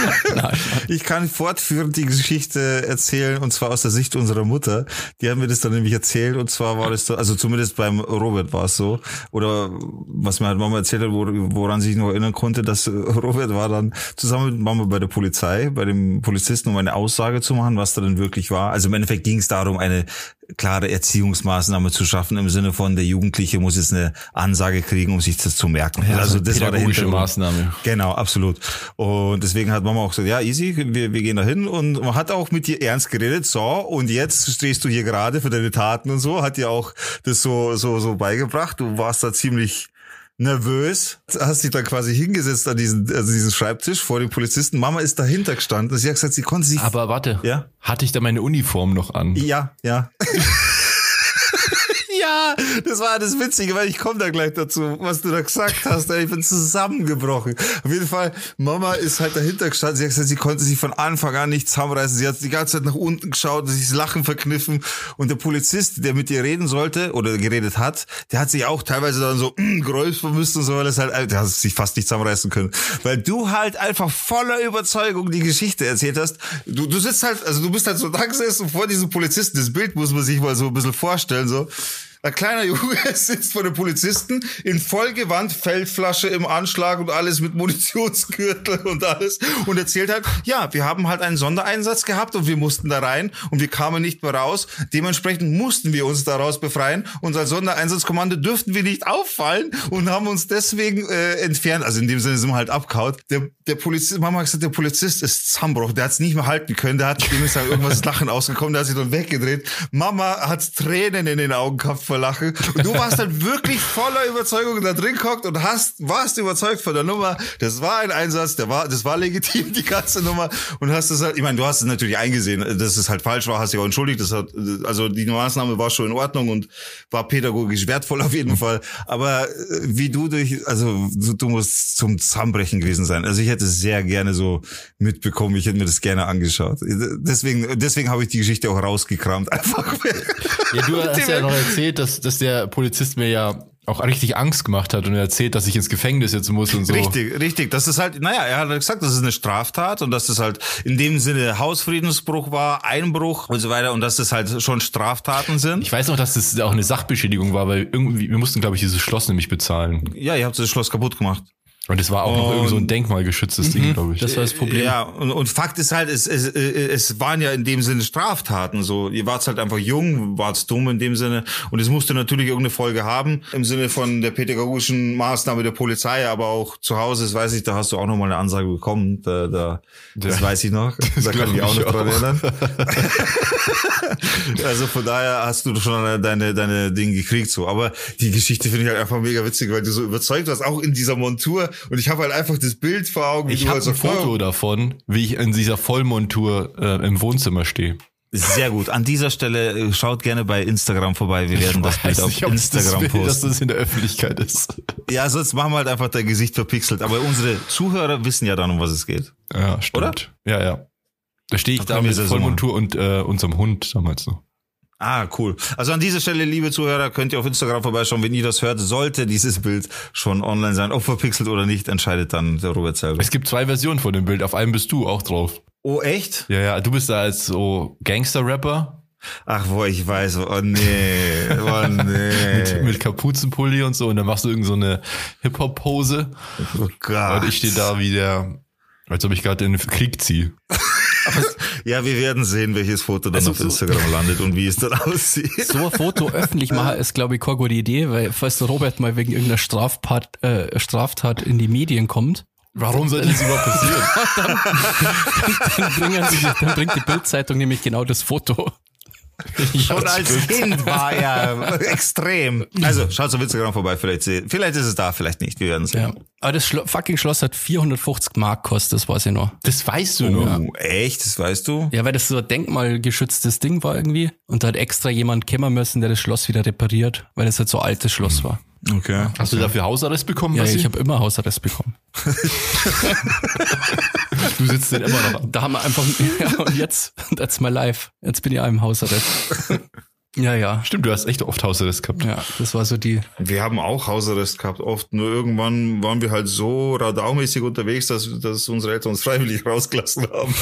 Ich kann fortführend die Geschichte erzählen und zwar aus der Sicht unserer Mutter. Die haben mir das dann nämlich erzählt und zwar war das, so, also zumindest beim Robert war es so oder was mir halt Mama erzählt hat, wor- woran sich noch erinnern konnte, dass äh, Robert war dann zusammen mit Mama bei der Polizei, bei dem Polizisten, um eine Aussage zu machen, was da denn wirklich war. Also im Endeffekt ging es darum, eine klare Erziehungsmaßnahme zu schaffen im Sinne von der Jugendliche muss jetzt eine Ansage kriegen, um sich das zu merken. also das war der. Maßnahme. Genau, absolut. Und deswegen hat Mama auch gesagt, ja, easy, wir, wir gehen da hin und man hat auch mit dir ernst geredet, so, und jetzt stehst du hier gerade für deine Taten und so, hat dir auch das so, so, so beigebracht. Du warst da ziemlich nervös, hast dich dann quasi hingesetzt an diesen, also diesen Schreibtisch vor dem Polizisten. Mama ist dahinter gestanden. Sie hat gesagt, sie konnte sich, Aber warte, Ja? hatte ich da meine Uniform noch an? ja, ja. Ja, das war das Witzige, weil ich komme da gleich dazu, was du da gesagt hast. Ich bin zusammengebrochen. Auf jeden Fall, Mama ist halt dahinter gestanden. Sie hat gesagt, sie konnte sich von Anfang an nicht zusammenreißen. Sie hat die ganze Zeit nach unten geschaut, sich das Lachen verkniffen. Und der Polizist, der mit ihr reden sollte oder geredet hat, der hat sich auch teilweise dann so mm, geräuspern müssen und so, weil das halt, der hat sich fast nicht zusammenreißen können. Weil du halt einfach voller Überzeugung die Geschichte erzählt hast. Du, du sitzt halt, also du bist halt so da gesessen vor diesem Polizisten. Das Bild muss man sich mal so ein bisschen vorstellen, so. Ein kleiner Junge sitzt vor dem Polizisten in Vollgewand, Feldflasche im Anschlag und alles mit Munitionsgürtel und alles und erzählt halt, ja, wir haben halt einen Sondereinsatz gehabt und wir mussten da rein und wir kamen nicht mehr raus. Dementsprechend mussten wir uns daraus befreien als Sondereinsatzkommando dürften wir nicht auffallen und haben uns deswegen äh, entfernt. Also in dem Sinne sind wir halt abgehaut. Der, der Polizist, Mama hat gesagt, der Polizist ist Zusammenbruch. Der hat es nicht mehr halten können. Der hat, dem ist halt irgendwas Lachen ausgekommen. Der hat sich dann weggedreht. Mama hat Tränen in den Augen gehabt vor Lachen. Und du warst dann wirklich voller Überzeugung da drin gehockt und hast, warst überzeugt von der Nummer. Das war ein Einsatz, der war, das war legitim, die ganze Nummer. Und hast es halt, ich meine, du hast es natürlich eingesehen, dass es halt falsch war, hast dich auch entschuldigt. Das hat, also die Maßnahme war schon in Ordnung und war pädagogisch wertvoll auf jeden Fall. Aber äh, wie du durch, also du, du musst zum Zusammenbrechen gewesen sein. Also ich hätte es sehr gerne so mitbekommen. Ich hätte mir das gerne angeschaut. Deswegen, deswegen habe ich die Geschichte auch rausgekramt. Einfach. Ja, du hast ja noch erzählt, dass, dass der Polizist mir ja auch richtig Angst gemacht hat und er erzählt, dass ich ins Gefängnis jetzt muss und so. Richtig, richtig. Das ist halt, naja, er hat gesagt, das ist eine Straftat und dass das halt in dem Sinne Hausfriedensbruch war, Einbruch und so weiter und dass das halt schon Straftaten sind. Ich weiß noch, dass das auch eine Sachbeschädigung war, weil irgendwie, wir mussten, glaube ich, dieses Schloss nämlich bezahlen. ja, ihr habt das Schloss kaputt gemacht. Und es war auch noch irgendwie so ein denkmalgeschütztes Ding, glaube ich. Das war das Problem. Ja, und, und Fakt ist halt, es, es, es waren ja in dem Sinne Straftaten. So, ihr wart halt einfach jung, wart dumm in dem Sinne. Und es musste natürlich irgendeine Folge haben, im Sinne von der pädagogischen Maßnahme der Polizei, aber auch zu Hause, das weiß ich, da hast du auch noch mal eine Ansage bekommen. Da, da, das Ja. weiß ich noch. Das da kann ich mich auch noch dran erinnern. also von daher hast du schon deine, deine Dinge gekriegt. so. Aber die Geschichte finde ich halt einfach mega witzig, weil du so überzeugt warst, auch in dieser Montur. Und ich habe halt einfach das Bild vor Augen, wie Ich habe halt so ein Foto davon, wie ich in dieser Vollmontur äh, im Wohnzimmer stehe. Sehr gut. An dieser Stelle äh, schaut gerne bei Instagram vorbei. Wir werden das Bild auf Instagram das will, dass posten. das in der Öffentlichkeit ist. Ja, sonst machen wir halt einfach dein Gesicht verpixelt. Aber unsere Zuhörer wissen ja dann, um was es geht. Ja, stimmt. Ja, ja. Da stehe ich da mit Vollmontur und äh, unserem Hund damals noch. Ah, cool. Also an dieser Stelle, liebe Zuhörer, könnt ihr auf Instagram vorbeischauen. Wenn ihr das hört, sollte dieses Bild schon online sein. Ob verpixelt oder nicht, entscheidet dann der Robert selber. Es gibt zwei Versionen von dem Bild. Auf einem bist du auch drauf. Oh, echt? Ja, ja. Du bist da als so Gangster-Rapper Ach, wo ich weiß. Oh, nee. Oh, nee. mit, mit Kapuzenpulli und so. Und dann machst du irgend so eine Hip-Hop-Pose. oh Gott. Und ich stehe da wie der, als ob ich gerade in den Krieg ziehe. Ja, wir werden sehen, welches Foto dann Also auf so- Instagram landet und wie es dann aussieht. So ein Foto öffentlich machen ist, glaube ich, keine gute Idee, weil falls der Robert mal wegen irgendeiner Straftat, äh, Straftat in die Medien kommt, Warum soll das überhaupt passieren? dann, bringen die, dann bringt die Bildzeitung nämlich genau das Foto. Schon als Kind war er extrem. Also, schaut auf Instagram vorbei, vielleicht, vielleicht ist es da, vielleicht nicht. Wir werden sehen. Ja. Aber das Schlo fucking Schloss hat 450 Mark gekostet, das weiß ich noch. Das weißt du. Oh, echt? Das weißt du? Ja, weil das so ein denkmalgeschütztes Ding war irgendwie. Und da hat extra jemand kommen müssen, der das Schloss wieder repariert, weil das halt so ein altes Schloss war. Okay. Hast du dafür Hausarrest bekommen? Ja, Basti? ich habe immer Hausarrest bekommen. du sitzt den immer noch an. Da haben wir einfach, ja, und jetzt, that's my life. Jetzt bin ich auch im Hausarrest. Ja, ja. Stimmt, du hast echt oft Hausarrest gehabt. Ja, das war so die, Wir haben auch Hausarrest gehabt, oft. Nur irgendwann waren wir halt so radaumäßig unterwegs, dass, dass unsere Eltern uns freiwillig rausgelassen haben.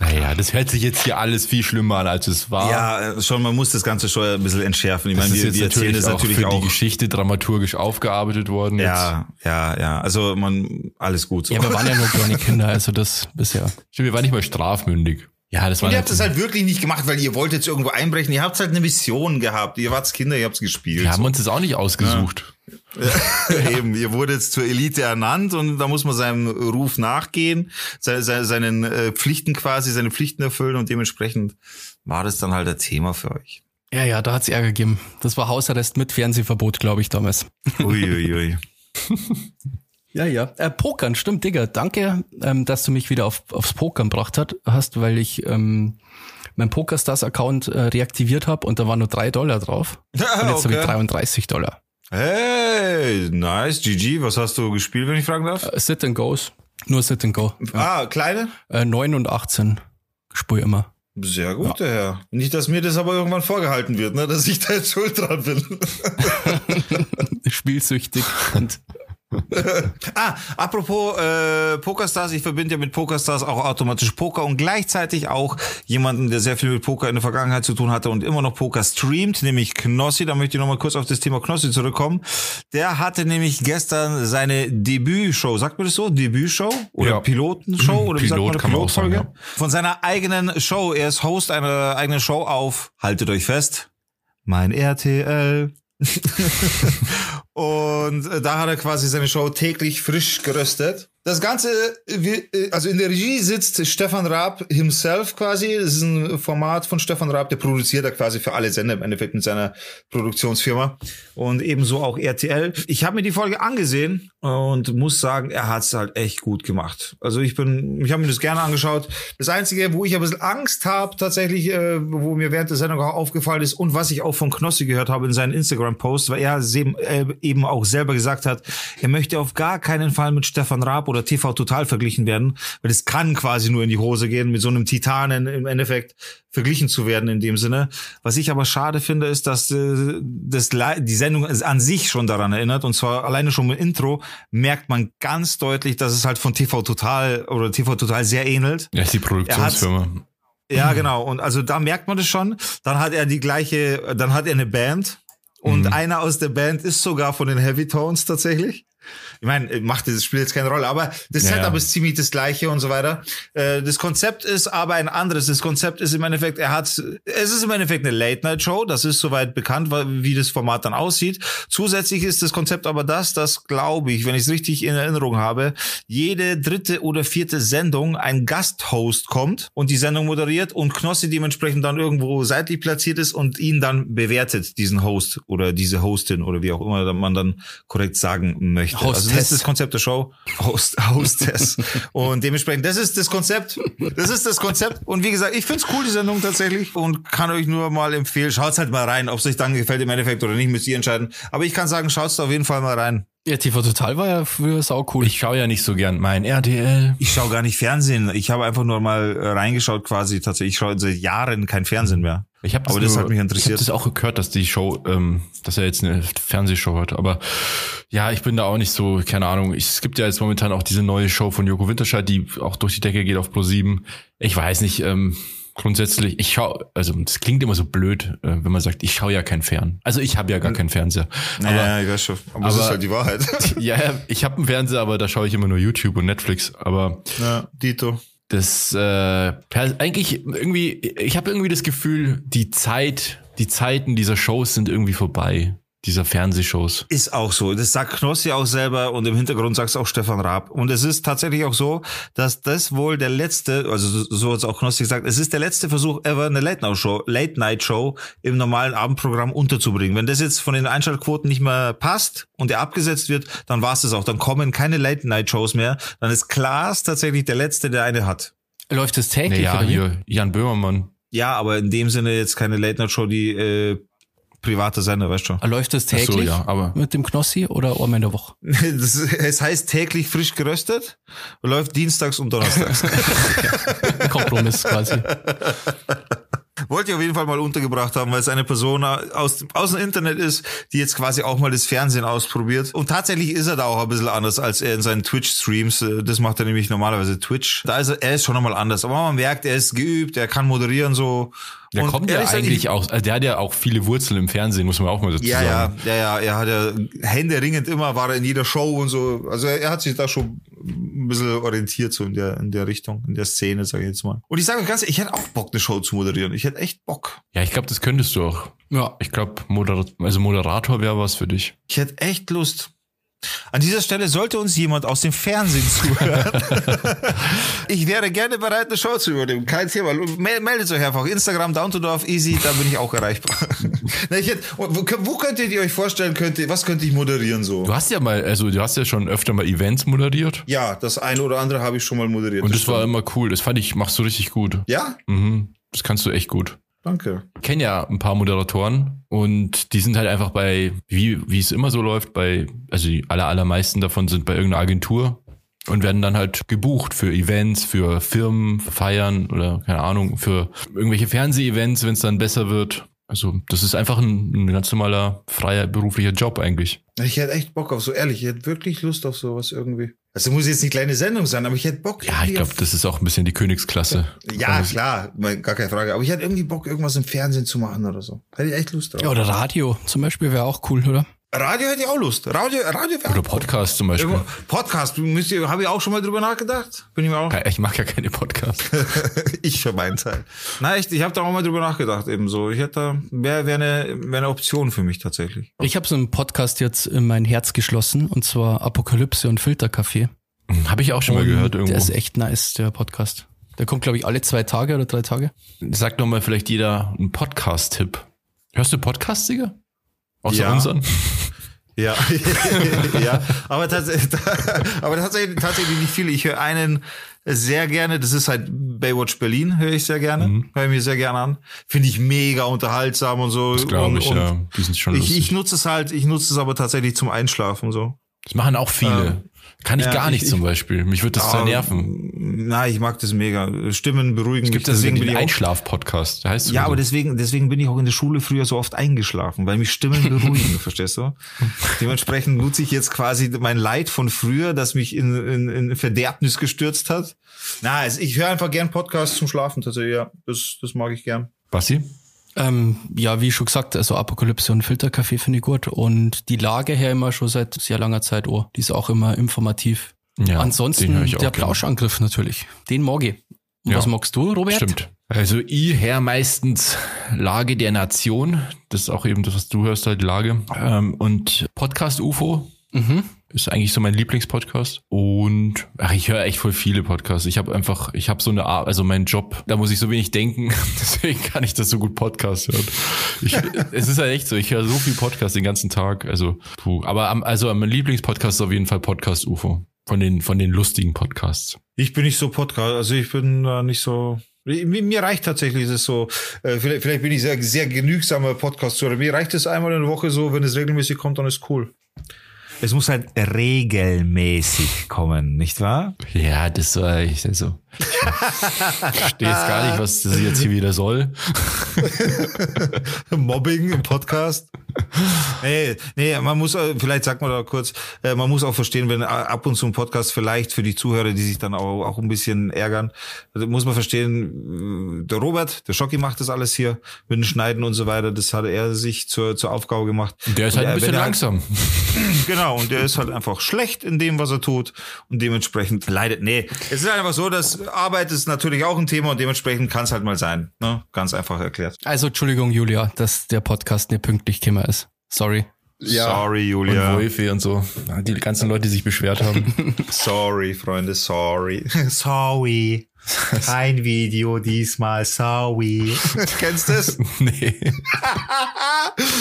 Naja, das hört sich jetzt hier alles viel schlimmer an, als es war. Ja, schon, man muss das Ganze schon ein bisschen entschärfen. Ich das meine, ist wir, jetzt wir erzählen natürlich das auch natürlich für auch. die Geschichte dramaturgisch aufgearbeitet worden. Jetzt. Ja, ja, ja. Also man, alles gut. So. ja, wir waren ja nur kleine Kinder, also das bisher. Stimmt, wir waren nicht mal strafmündig. Ja, das war Und ihr habt das halt wirklich nicht gemacht, weil ihr wolltet irgendwo einbrechen. Ihr habt halt eine Mission gehabt. Ihr wart Kinder, ihr habt's gespielt. wir haben uns das auch nicht ausgesucht. Eben, ihr wurde jetzt zur Elite ernannt und da muss man seinem Ruf nachgehen, se- se- seinen äh, Pflichten quasi, seine Pflichten erfüllen und dementsprechend war das dann halt ein Thema für euch. Ja, ja, da hat's Ärger gegeben. Das war Hausarrest mit Fernsehverbot, glaube ich, damals. Uiuiui. Ja, ja. Äh, Pokern, stimmt, Digga. Danke, ähm, dass du mich wieder auf, aufs Pokern gebracht hat, hast, weil ich ähm, mein Pokerstars-Account äh, reaktiviert habe und da waren nur drei Dollar drauf. Und jetzt habe ich 33 Dollar. Hey, nice, GG. Was hast du gespielt, wenn ich fragen darf? Äh, Sit and Goes. Nur Sit and Go. Ah, kleine? Äh, 9 und 18. Spur immer. Sehr gut, der Herr. Nicht, dass mir das aber irgendwann vorgehalten wird, ne, dass ich da jetzt schuld dran bin. Spielsüchtig. und Ah, apropos äh, Pokerstars, ich verbinde ja mit Pokerstars auch automatisch Poker und gleichzeitig auch jemanden, der sehr viel mit Poker in der Vergangenheit zu tun hatte und immer noch Poker streamt, nämlich Knossi. Da möchte ich nochmal kurz auf das Thema Knossi zurückkommen. Der hatte nämlich gestern seine Debütshow, sagt man das so? Debütshow? Oder Ja. Pilotenshow? Oder wie sagt Pilot man, kann man auch sagen, Pilotfolge? Von seiner eigenen Show. Er ist Host einer eigenen Show auf, haltet euch fest, mein RTL. Und äh, da hat er quasi seine Show täglich frisch geröstet. Das Ganze, äh, also in der Regie sitzt Stefan Raab himself quasi. Das ist ein Format von Stefan Raab, der produziert da quasi für alle Sender im Endeffekt mit seiner Produktionsfirma. Und ebenso auch RTL. Ich habe mir die Folge angesehen und muss sagen, er hat es halt echt gut gemacht. Also ich bin, ich habe mir das gerne angeschaut. Das Einzige, wo ich ein bisschen Angst habe, tatsächlich, äh, wo mir während der Sendung auch aufgefallen ist und was ich auch von Knossi gehört habe in seinen Instagram-Posts, weil er äh, eben auch selber gesagt hat, er möchte auf gar keinen Fall mit Stefan Raab oder TV Total verglichen werden, weil es kann quasi nur in die Hose gehen, mit so einem Titanen im Endeffekt verglichen zu werden in dem Sinne. Was ich aber schade finde, ist, dass äh, das, die Sendung an sich schon daran erinnert und zwar alleine schon mit Intro merkt man ganz deutlich, dass es halt von TV Total oder TV Total sehr ähnelt. Ja, ist die Produktionsfirma. Ja, genau. Und also da merkt man das schon. Dann hat er die gleiche, dann hat er eine Band Und mhm. einer aus der Band ist sogar von den Heavy Tones tatsächlich. Ich meine, macht das Spiel jetzt keine Rolle, aber das ja, Setup ja. ist ziemlich das gleiche und so weiter. Äh, das Konzept ist aber ein anderes. Das Konzept ist im Endeffekt, er hat, es ist im Endeffekt eine Late-Night-Show, das ist soweit bekannt, wie das Format dann aussieht. Zusätzlich ist das Konzept aber das, dass, glaube ich, wenn ich es richtig in Erinnerung habe, jede dritte oder vierte Sendung ein Gasthost kommt und die Sendung moderiert und Knossi dementsprechend dann irgendwo seitlich platziert ist und ihn dann bewertet, diesen Host oder diese Hostin oder wie auch immer man dann korrekt sagen möchte. Hostess. Also das ist das Konzept der Show. Host, Hostess. und dementsprechend, das ist das Konzept. Das ist das Konzept. Und wie gesagt, ich find's cool, die Sendung tatsächlich. Und kann euch nur mal empfehlen, schaut's halt mal rein. Ob es euch dann gefällt im Endeffekt oder nicht, müsst ihr entscheiden. Aber ich kann sagen, schaut's auf jeden Fall mal rein. Ja, TV Total war ja früher sau cool. Ich schaue ja nicht so gern mein RTL. Ich schaue gar nicht Fernsehen. Ich habe einfach nur mal reingeschaut quasi. Tatsächlich, ich schaue seit Jahren kein Fernsehen mehr. Ich habe das, aber das hat mich interessiert. Ich habe das auch gehört, dass die Show, ähm, dass er jetzt eine Fernsehshow hat. Aber ja, ich bin da auch nicht so, keine Ahnung. Ich, es gibt ja jetzt momentan auch diese neue Show von Joko Winterscheid, die auch durch die Decke geht auf Pro7. Ich weiß nicht. Ähm, grundsätzlich, ich schaue, also das klingt immer so blöd, äh, wenn man sagt, ich schaue ja kein Fern. Also ich habe ja gar keinen Fernseher. Aber, ja, ich weiß schon. Aber, aber das ist halt die Wahrheit. ja, ich habe einen Fernseher, aber da schaue ich immer nur YouTube und Netflix. Aber ja, Dito. Das äh, eigentlich irgendwie, ich habe irgendwie das Gefühl, die Zeit, die Zeiten dieser Shows sind irgendwie vorbei dieser Fernsehshows. Ist auch so. Das sagt Knossi auch selber und im Hintergrund sagt es auch Stefan Raab. Und es ist tatsächlich auch so, dass das wohl der letzte, also so hat es auch Knossi gesagt, es ist der letzte Versuch ever, eine Late-Night-Show Late Night Show im normalen Abendprogramm unterzubringen. Wenn das jetzt von den Einschaltquoten nicht mehr passt und er abgesetzt wird, dann war es das auch. Dann kommen keine Late-Night-Shows mehr. Dann ist Klaas tatsächlich der letzte, der eine hat. Läuft es täglich? Ja, naja, hier, Jan Böhmermann. Ja, aber in dem Sinne jetzt keine Late-Night-Show, die äh, private Sender, weißt du. Läuft das täglich so, ja, aber mit dem Knossi oder einmal in der Woche? das, es heißt täglich frisch geröstet und läuft dienstags und donnerstags. Kompromiss quasi. Wollte ich auf jeden Fall mal untergebracht haben, weil es eine Person aus, aus dem Internet ist, die jetzt quasi auch mal das Fernsehen ausprobiert. Und tatsächlich ist er da auch ein bisschen anders als er in seinen Twitch-Streams. Das macht er nämlich normalerweise Twitch. Da ist er, er ist schon nochmal anders. Aber man merkt, er ist geübt, er kann moderieren so. Der und kommt ja eigentlich auch, also der hat ja auch viele Wurzeln im Fernsehen, muss man auch mal dazu ja, sagen. Ja, ja, ja, er hat ja händeringend immer, war er in jeder Show und so. Also er, er hat sich da schon ein bisschen orientiert so in der, in der Richtung, in der Szene, sage ich jetzt mal. Und ich sage ganz ehrlich, ich hätte auch Bock, eine Show zu moderieren. Ich hätte echt Bock. Ja, ich glaube, das könntest du auch. Ja. Ich glaube, Moder also Moderator wäre was für dich. Ich hätte echt Lust. An dieser Stelle sollte uns jemand aus dem Fernsehen zuhören. ich wäre gerne bereit, eine Show zu übernehmen. Kein Thema. Meldet euch einfach. Instagram, Downtodorf, easy, da bin ich auch erreichbar. Na, ich hätte, wo, wo könntet ihr euch vorstellen, könnt ihr, was könnte ich moderieren so? Du hast ja mal, also du hast ja schon öfter mal Events moderiert. Ja, das eine oder andere habe ich schon mal moderiert. Und das, das war immer cool. Das fand ich, machst du richtig gut. Ja? Mhm. Das kannst du echt gut. Danke. Ich kenne ja ein paar Moderatoren und die sind halt einfach bei, wie, wie es immer so läuft, bei, also die aller, allermeisten davon sind bei irgendeiner Agentur und werden dann halt gebucht für Events, für Firmen, Feiern oder keine Ahnung, für irgendwelche Fernseh-Events, wenn es dann besser wird. Also das ist einfach ein, ein, ganz normaler, freier beruflicher Job eigentlich. Ich hätte echt Bock auf so, ehrlich, ich hätte wirklich Lust auf sowas irgendwie. Also muss jetzt eine kleine Sendung sein, aber ich hätte Bock. Ja, ich glaube, das ist auch ein bisschen die Königsklasse. Ja, also, klar, gar keine Frage. Aber ich hätte irgendwie Bock, irgendwas im Fernsehen zu machen oder so. Hätte ich echt Lust drauf. Ja, oder Radio zum Beispiel wäre auch cool, oder? Radio hätte ich auch Lust. Radio, Radio Oder Podcast zum Beispiel. Podcast, müsst ihr, habe ich auch schon mal drüber nachgedacht. Bin ich mir auch. Ich mag ja keine Podcasts. ich für meinen Teil. Na echt, ich habe da auch mal drüber nachgedacht eben so. Ich hätte, wäre wär eine, wär eine Option für mich tatsächlich. Ich habe so einen Podcast jetzt in mein Herz geschlossen und zwar Apokalypse und Filterkaffee. Hm, habe ich auch schon und mal gehört irgendwo. Der ist echt nice, der Podcast. Der kommt, glaube ich, alle zwei Tage oder drei Tage. Sagt doch mal vielleicht jeder einen Podcast-Tipp. Hörst du Podcasts, Digga? Außer ja. unseren? Ja, ja, aber tatsächlich, aber tatsächlich, tatsächlich nicht viele. Ich höre einen sehr gerne, das ist halt Baywatch Berlin, höre ich sehr gerne, mhm. höre ich mir sehr gerne an. Finde ich mega unterhaltsam und so. Das glaube ich, und ja. Die sind schon ich, ich nutze es halt, ich nutze es aber tatsächlich zum Einschlafen so. Das machen auch viele. Ähm, kann ich ja, gar nicht ich, zum Beispiel. Mich würde das sehr nerven. Nein, ich mag das mega. Stimmen beruhigen es gibt mich. Deswegen ich Einschlaf-Podcast. Heißt ja, so. aber deswegen, deswegen bin ich auch in der Schule früher so oft eingeschlafen, weil mich Stimmen beruhigen, verstehst du? Dementsprechend nutze ich jetzt quasi mein Leid von früher, das mich in, in, in Verderbnis gestürzt hat. Na, also ich höre einfach gern Podcasts zum Schlafen tatsächlich, ja. Das, das mag ich gern. Basti? Ähm, ja, wie schon gesagt, also Apokalypse und Filterkaffee finde ich gut. Und die Lage her immer schon seit sehr langer Zeit oh, Die ist auch immer informativ. Ja, Ansonsten der. Plauschangriff natürlich. Den mag ich. Ja. Was magst du, Robert? Stimmt. Also ich her meistens Lage der Nation. Das ist auch eben das, was du hörst, halt Lage. Ähm, und Podcast UFO Mhm. Ist eigentlich so mein Lieblingspodcast. Und ach, ich höre echt voll viele Podcasts. Ich habe einfach, ich habe so eine Art, also mein Job, da muss ich so wenig denken. Deswegen kann ich das so gut Podcast hören. Ich, es ist halt echt so, ich höre so viel Podcast den ganzen Tag. Also, puh. Aber am, also mein Lieblingspodcast ist auf jeden Fall Podcast UFO. Von den, von den lustigen Podcasts. Ich bin nicht so Podcast, also ich bin da nicht so. Mir, mir reicht tatsächlich das so, äh, vielleicht, vielleicht bin ich sehr, sehr genügsamer Podcast-Hörer. Mir reicht es einmal in der Woche so, wenn es regelmäßig kommt, dann ist cool. Es muss halt regelmäßig kommen, nicht wahr? Ja, das war ich also. Ich verstehe jetzt gar nicht, was das jetzt hier wieder soll. Mobbing im Podcast. Nee, nee, man muss, äh, vielleicht sagt man da kurz, äh, man muss auch verstehen, wenn äh, ab und zu ein Podcast vielleicht für die Zuhörer, die sich dann auch, auch ein bisschen ärgern, also muss man verstehen, der Robert, der Schocki macht das alles hier mit dem Schneiden und so weiter, das hat er sich zur, zur Aufgabe gemacht. Der ist Und halt ein bisschen langsam. Genau, und der ist halt einfach schlecht in dem, was er tut und dementsprechend leidet. Nee, es ist einfach so, dass Arbeit ist natürlich auch ein Thema und dementsprechend kann es halt mal sein. Ne? Ganz einfach erklärt. Also Entschuldigung, Julia, dass der Podcast nicht pünktlich ist. Sorry. Sorry, Und Julia. Wolfi und so. Die ganzen Leute, die sich beschwert haben. Sorry, Freunde, sorry. sorry. Kein Video diesmal, sorry. Kennst du das? nee.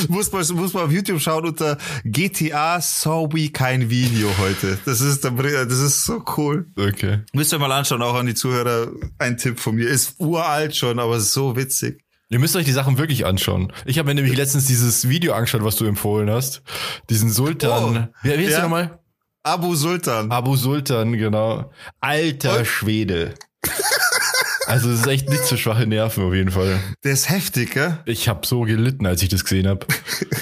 muss, man, muss man auf YouTube schauen unter GTA Sorry, kein Video heute. Das ist, das ist so cool. Okay. Müsst ihr mal anschauen, auch an die Zuhörer. Ein Tipp von mir. Ist uralt schon, aber so witzig. Ihr müsst euch die Sachen wirklich anschauen. Ich habe mir nämlich letztens dieses Video angeschaut, was du empfohlen hast. Diesen Sultan. Oh, wie, ja. der nochmal? Abu Sultan. Abu Sultan, genau. Alter Und? Schwede. Also es ist echt nicht zu schwache Nerven auf jeden Fall. Der ist heftig, gell? Ich habe so gelitten, als ich das gesehen habe.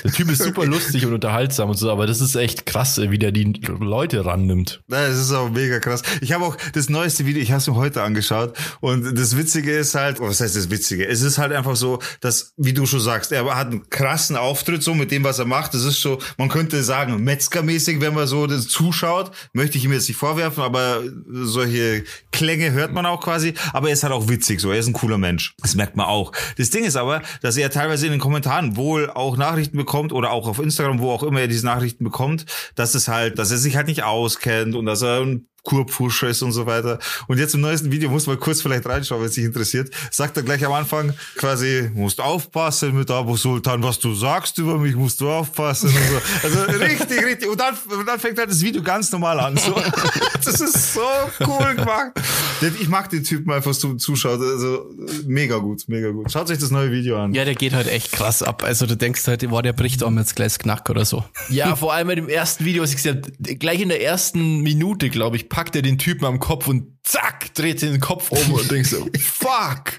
Der Typ ist super lustig und unterhaltsam und so, aber das ist echt krass, wie der die Leute rannimmt. Das ist auch mega krass. Ich habe auch das neueste Video, ich habe es mir heute angeschaut und das Witzige ist halt, oh, was heißt das Witzige? Es ist halt einfach so, dass, wie du schon sagst, er hat einen krassen Auftritt so mit dem, was er macht. Das ist so, man könnte sagen, Metzgermäßig, wenn man so das zuschaut, möchte ich ihm jetzt nicht vorwerfen, aber solche Klänge hört man auch quasi. Aber er ist halt auch witzig so, er ist ein cooler Mensch. Das merkt man auch. Das Ding ist aber, dass er teilweise in den Kommentaren wohl auch Nachrichten bekommt oder auch auf Instagram, wo auch immer er diese Nachrichten bekommt, dass es halt, dass er sich halt nicht auskennt und dass er ein Kurpfuscher ist und so weiter. Und jetzt im neuesten Video muss man kurz vielleicht reinschauen, wenn es dich interessiert. Sagt er gleich am Anfang quasi, musst aufpassen mit Abu Sultan, was du sagst über mich, musst du aufpassen und so. Also richtig, richtig. Und dann, und dann fängt halt das Video ganz normal an. So. Das ist so cool gemacht. Ich mag den Typen einfach so zuschaut. Also mega gut, mega gut. Schaut euch das neue Video an. Ja, der geht halt echt krass ab. Also du denkst halt, boah, der bricht auch jetzt gleich das Knack oder so. Ja, vor allem bei dem ersten Video, was ich gesehen habe, gleich in der ersten Minute, glaube ich, packt er den Typen am Kopf und zack, dreht den Kopf um und denkst so, fuck.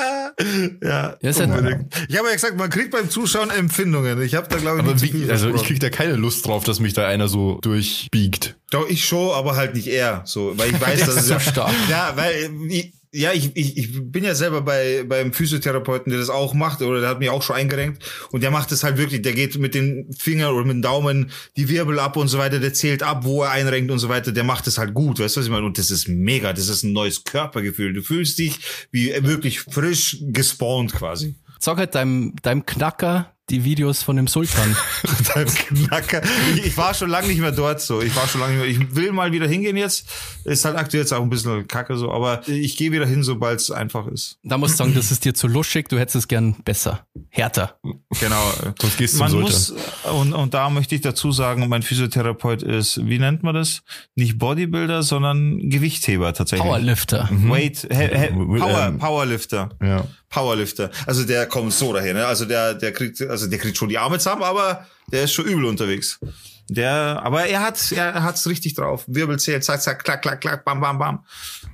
Ja, ja- unbedingt. Ich habe ja gesagt, man kriegt beim Zuschauen Empfindungen. Ich habe da, glaube ich, Aber wie, viel also ich versprochen. krieg da keine Lust drauf, dass mich da einer so durchbiegt. Doch, ich schon, aber halt nicht er. So, weil ich weiß, dass es So ja, stark. Ja, weil äh, ich, ja, ich, ich, ich bin ja selber bei beim Physiotherapeuten, der das auch macht, oder der hat mich auch schon eingerenkt und der macht das halt wirklich, der geht mit den Fingern oder mit dem Daumen die Wirbel ab und so weiter, der zählt ab, wo er einrenkt und so weiter, der macht das halt gut, weißt du, was ich meine? Und das ist mega, das ist ein neues Körpergefühl. Du fühlst dich wie wirklich frisch gespawnt quasi. Sag halt deinem, deinem Knacker die Videos von dem Sultan. Ich, ich war schon lange nicht mehr dort so. Ich war schon lange nicht mehr. Ich will mal wieder hingehen jetzt. Ist halt aktuell jetzt auch ein bisschen kacke so, aber ich gehe wieder hin, sobald es einfach ist. Da musst du sagen, das ist dir zu luschig, du hättest es gern besser. Härter. Genau. Sonst gehst du Man zum muss, und, und da möchte ich dazu sagen, mein Physiotherapeut ist, wie nennt man das? Nicht Bodybuilder, sondern Gewichtheber tatsächlich. Powerlifter. Weight, he, he, Power, Ähm, Powerlifter. Ja. Powerlifter. Also der kommt so daher, ne? Also der, der kriegt, also der kriegt schon die Arme zusammen, aber der ist schon übel unterwegs. Der, aber er hat, er hat's richtig drauf. Wirbel zählt, zack, zack, klack, klack, klack, bam, bam, bam.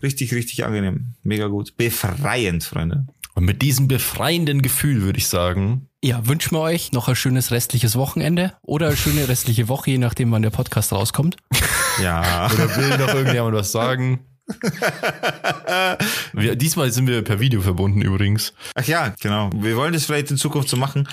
Richtig, richtig angenehm. Mega gut. Befreiend, Freunde. Und mit diesem befreienden Gefühl würde ich sagen, Ja, wünschen wir euch noch ein schönes restliches Wochenende oder eine schöne restliche Woche, je nachdem, wann der Podcast rauskommt. Ja. oder will noch irgendjemand was sagen? wir, diesmal sind wir per Video verbunden übrigens. Ach ja, genau. Wir wollen das vielleicht in Zukunft so machen.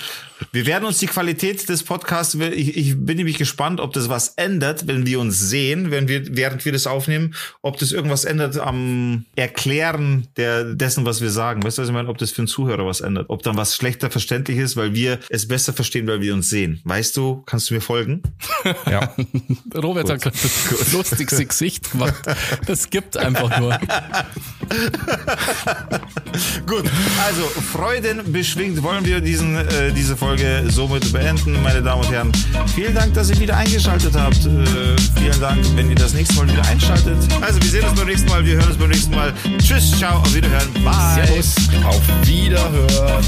Wir werden uns die Qualität des Podcasts, ich, ich bin nämlich gespannt, ob das was ändert, wenn wir uns sehen, wenn wir, während wir das aufnehmen, ob das irgendwas ändert am Erklären der, dessen, was wir sagen. Weißt du, was ich meine? Ob das für einen Zuhörer was ändert. Ob dann was schlechter verständlich ist, weil wir es besser verstehen, weil wir uns sehen. Weißt du, kannst du mir folgen? Ja. Robert Gut. hat das lustigste Gesicht gemacht. Das gibt einfach nur. Gut, also Freuden beschwingt wollen wir diesen, äh, diese Folge somit beenden, meine Damen und Herren. Vielen Dank, dass ihr wieder eingeschaltet habt. Äh, vielen Dank, wenn ihr das nächste Mal wieder einschaltet. Also wir sehen uns beim nächsten Mal, wir hören uns beim nächsten Mal. Tschüss, ciao, auf Wiederhören, bye. Servus, auf Wiederhören.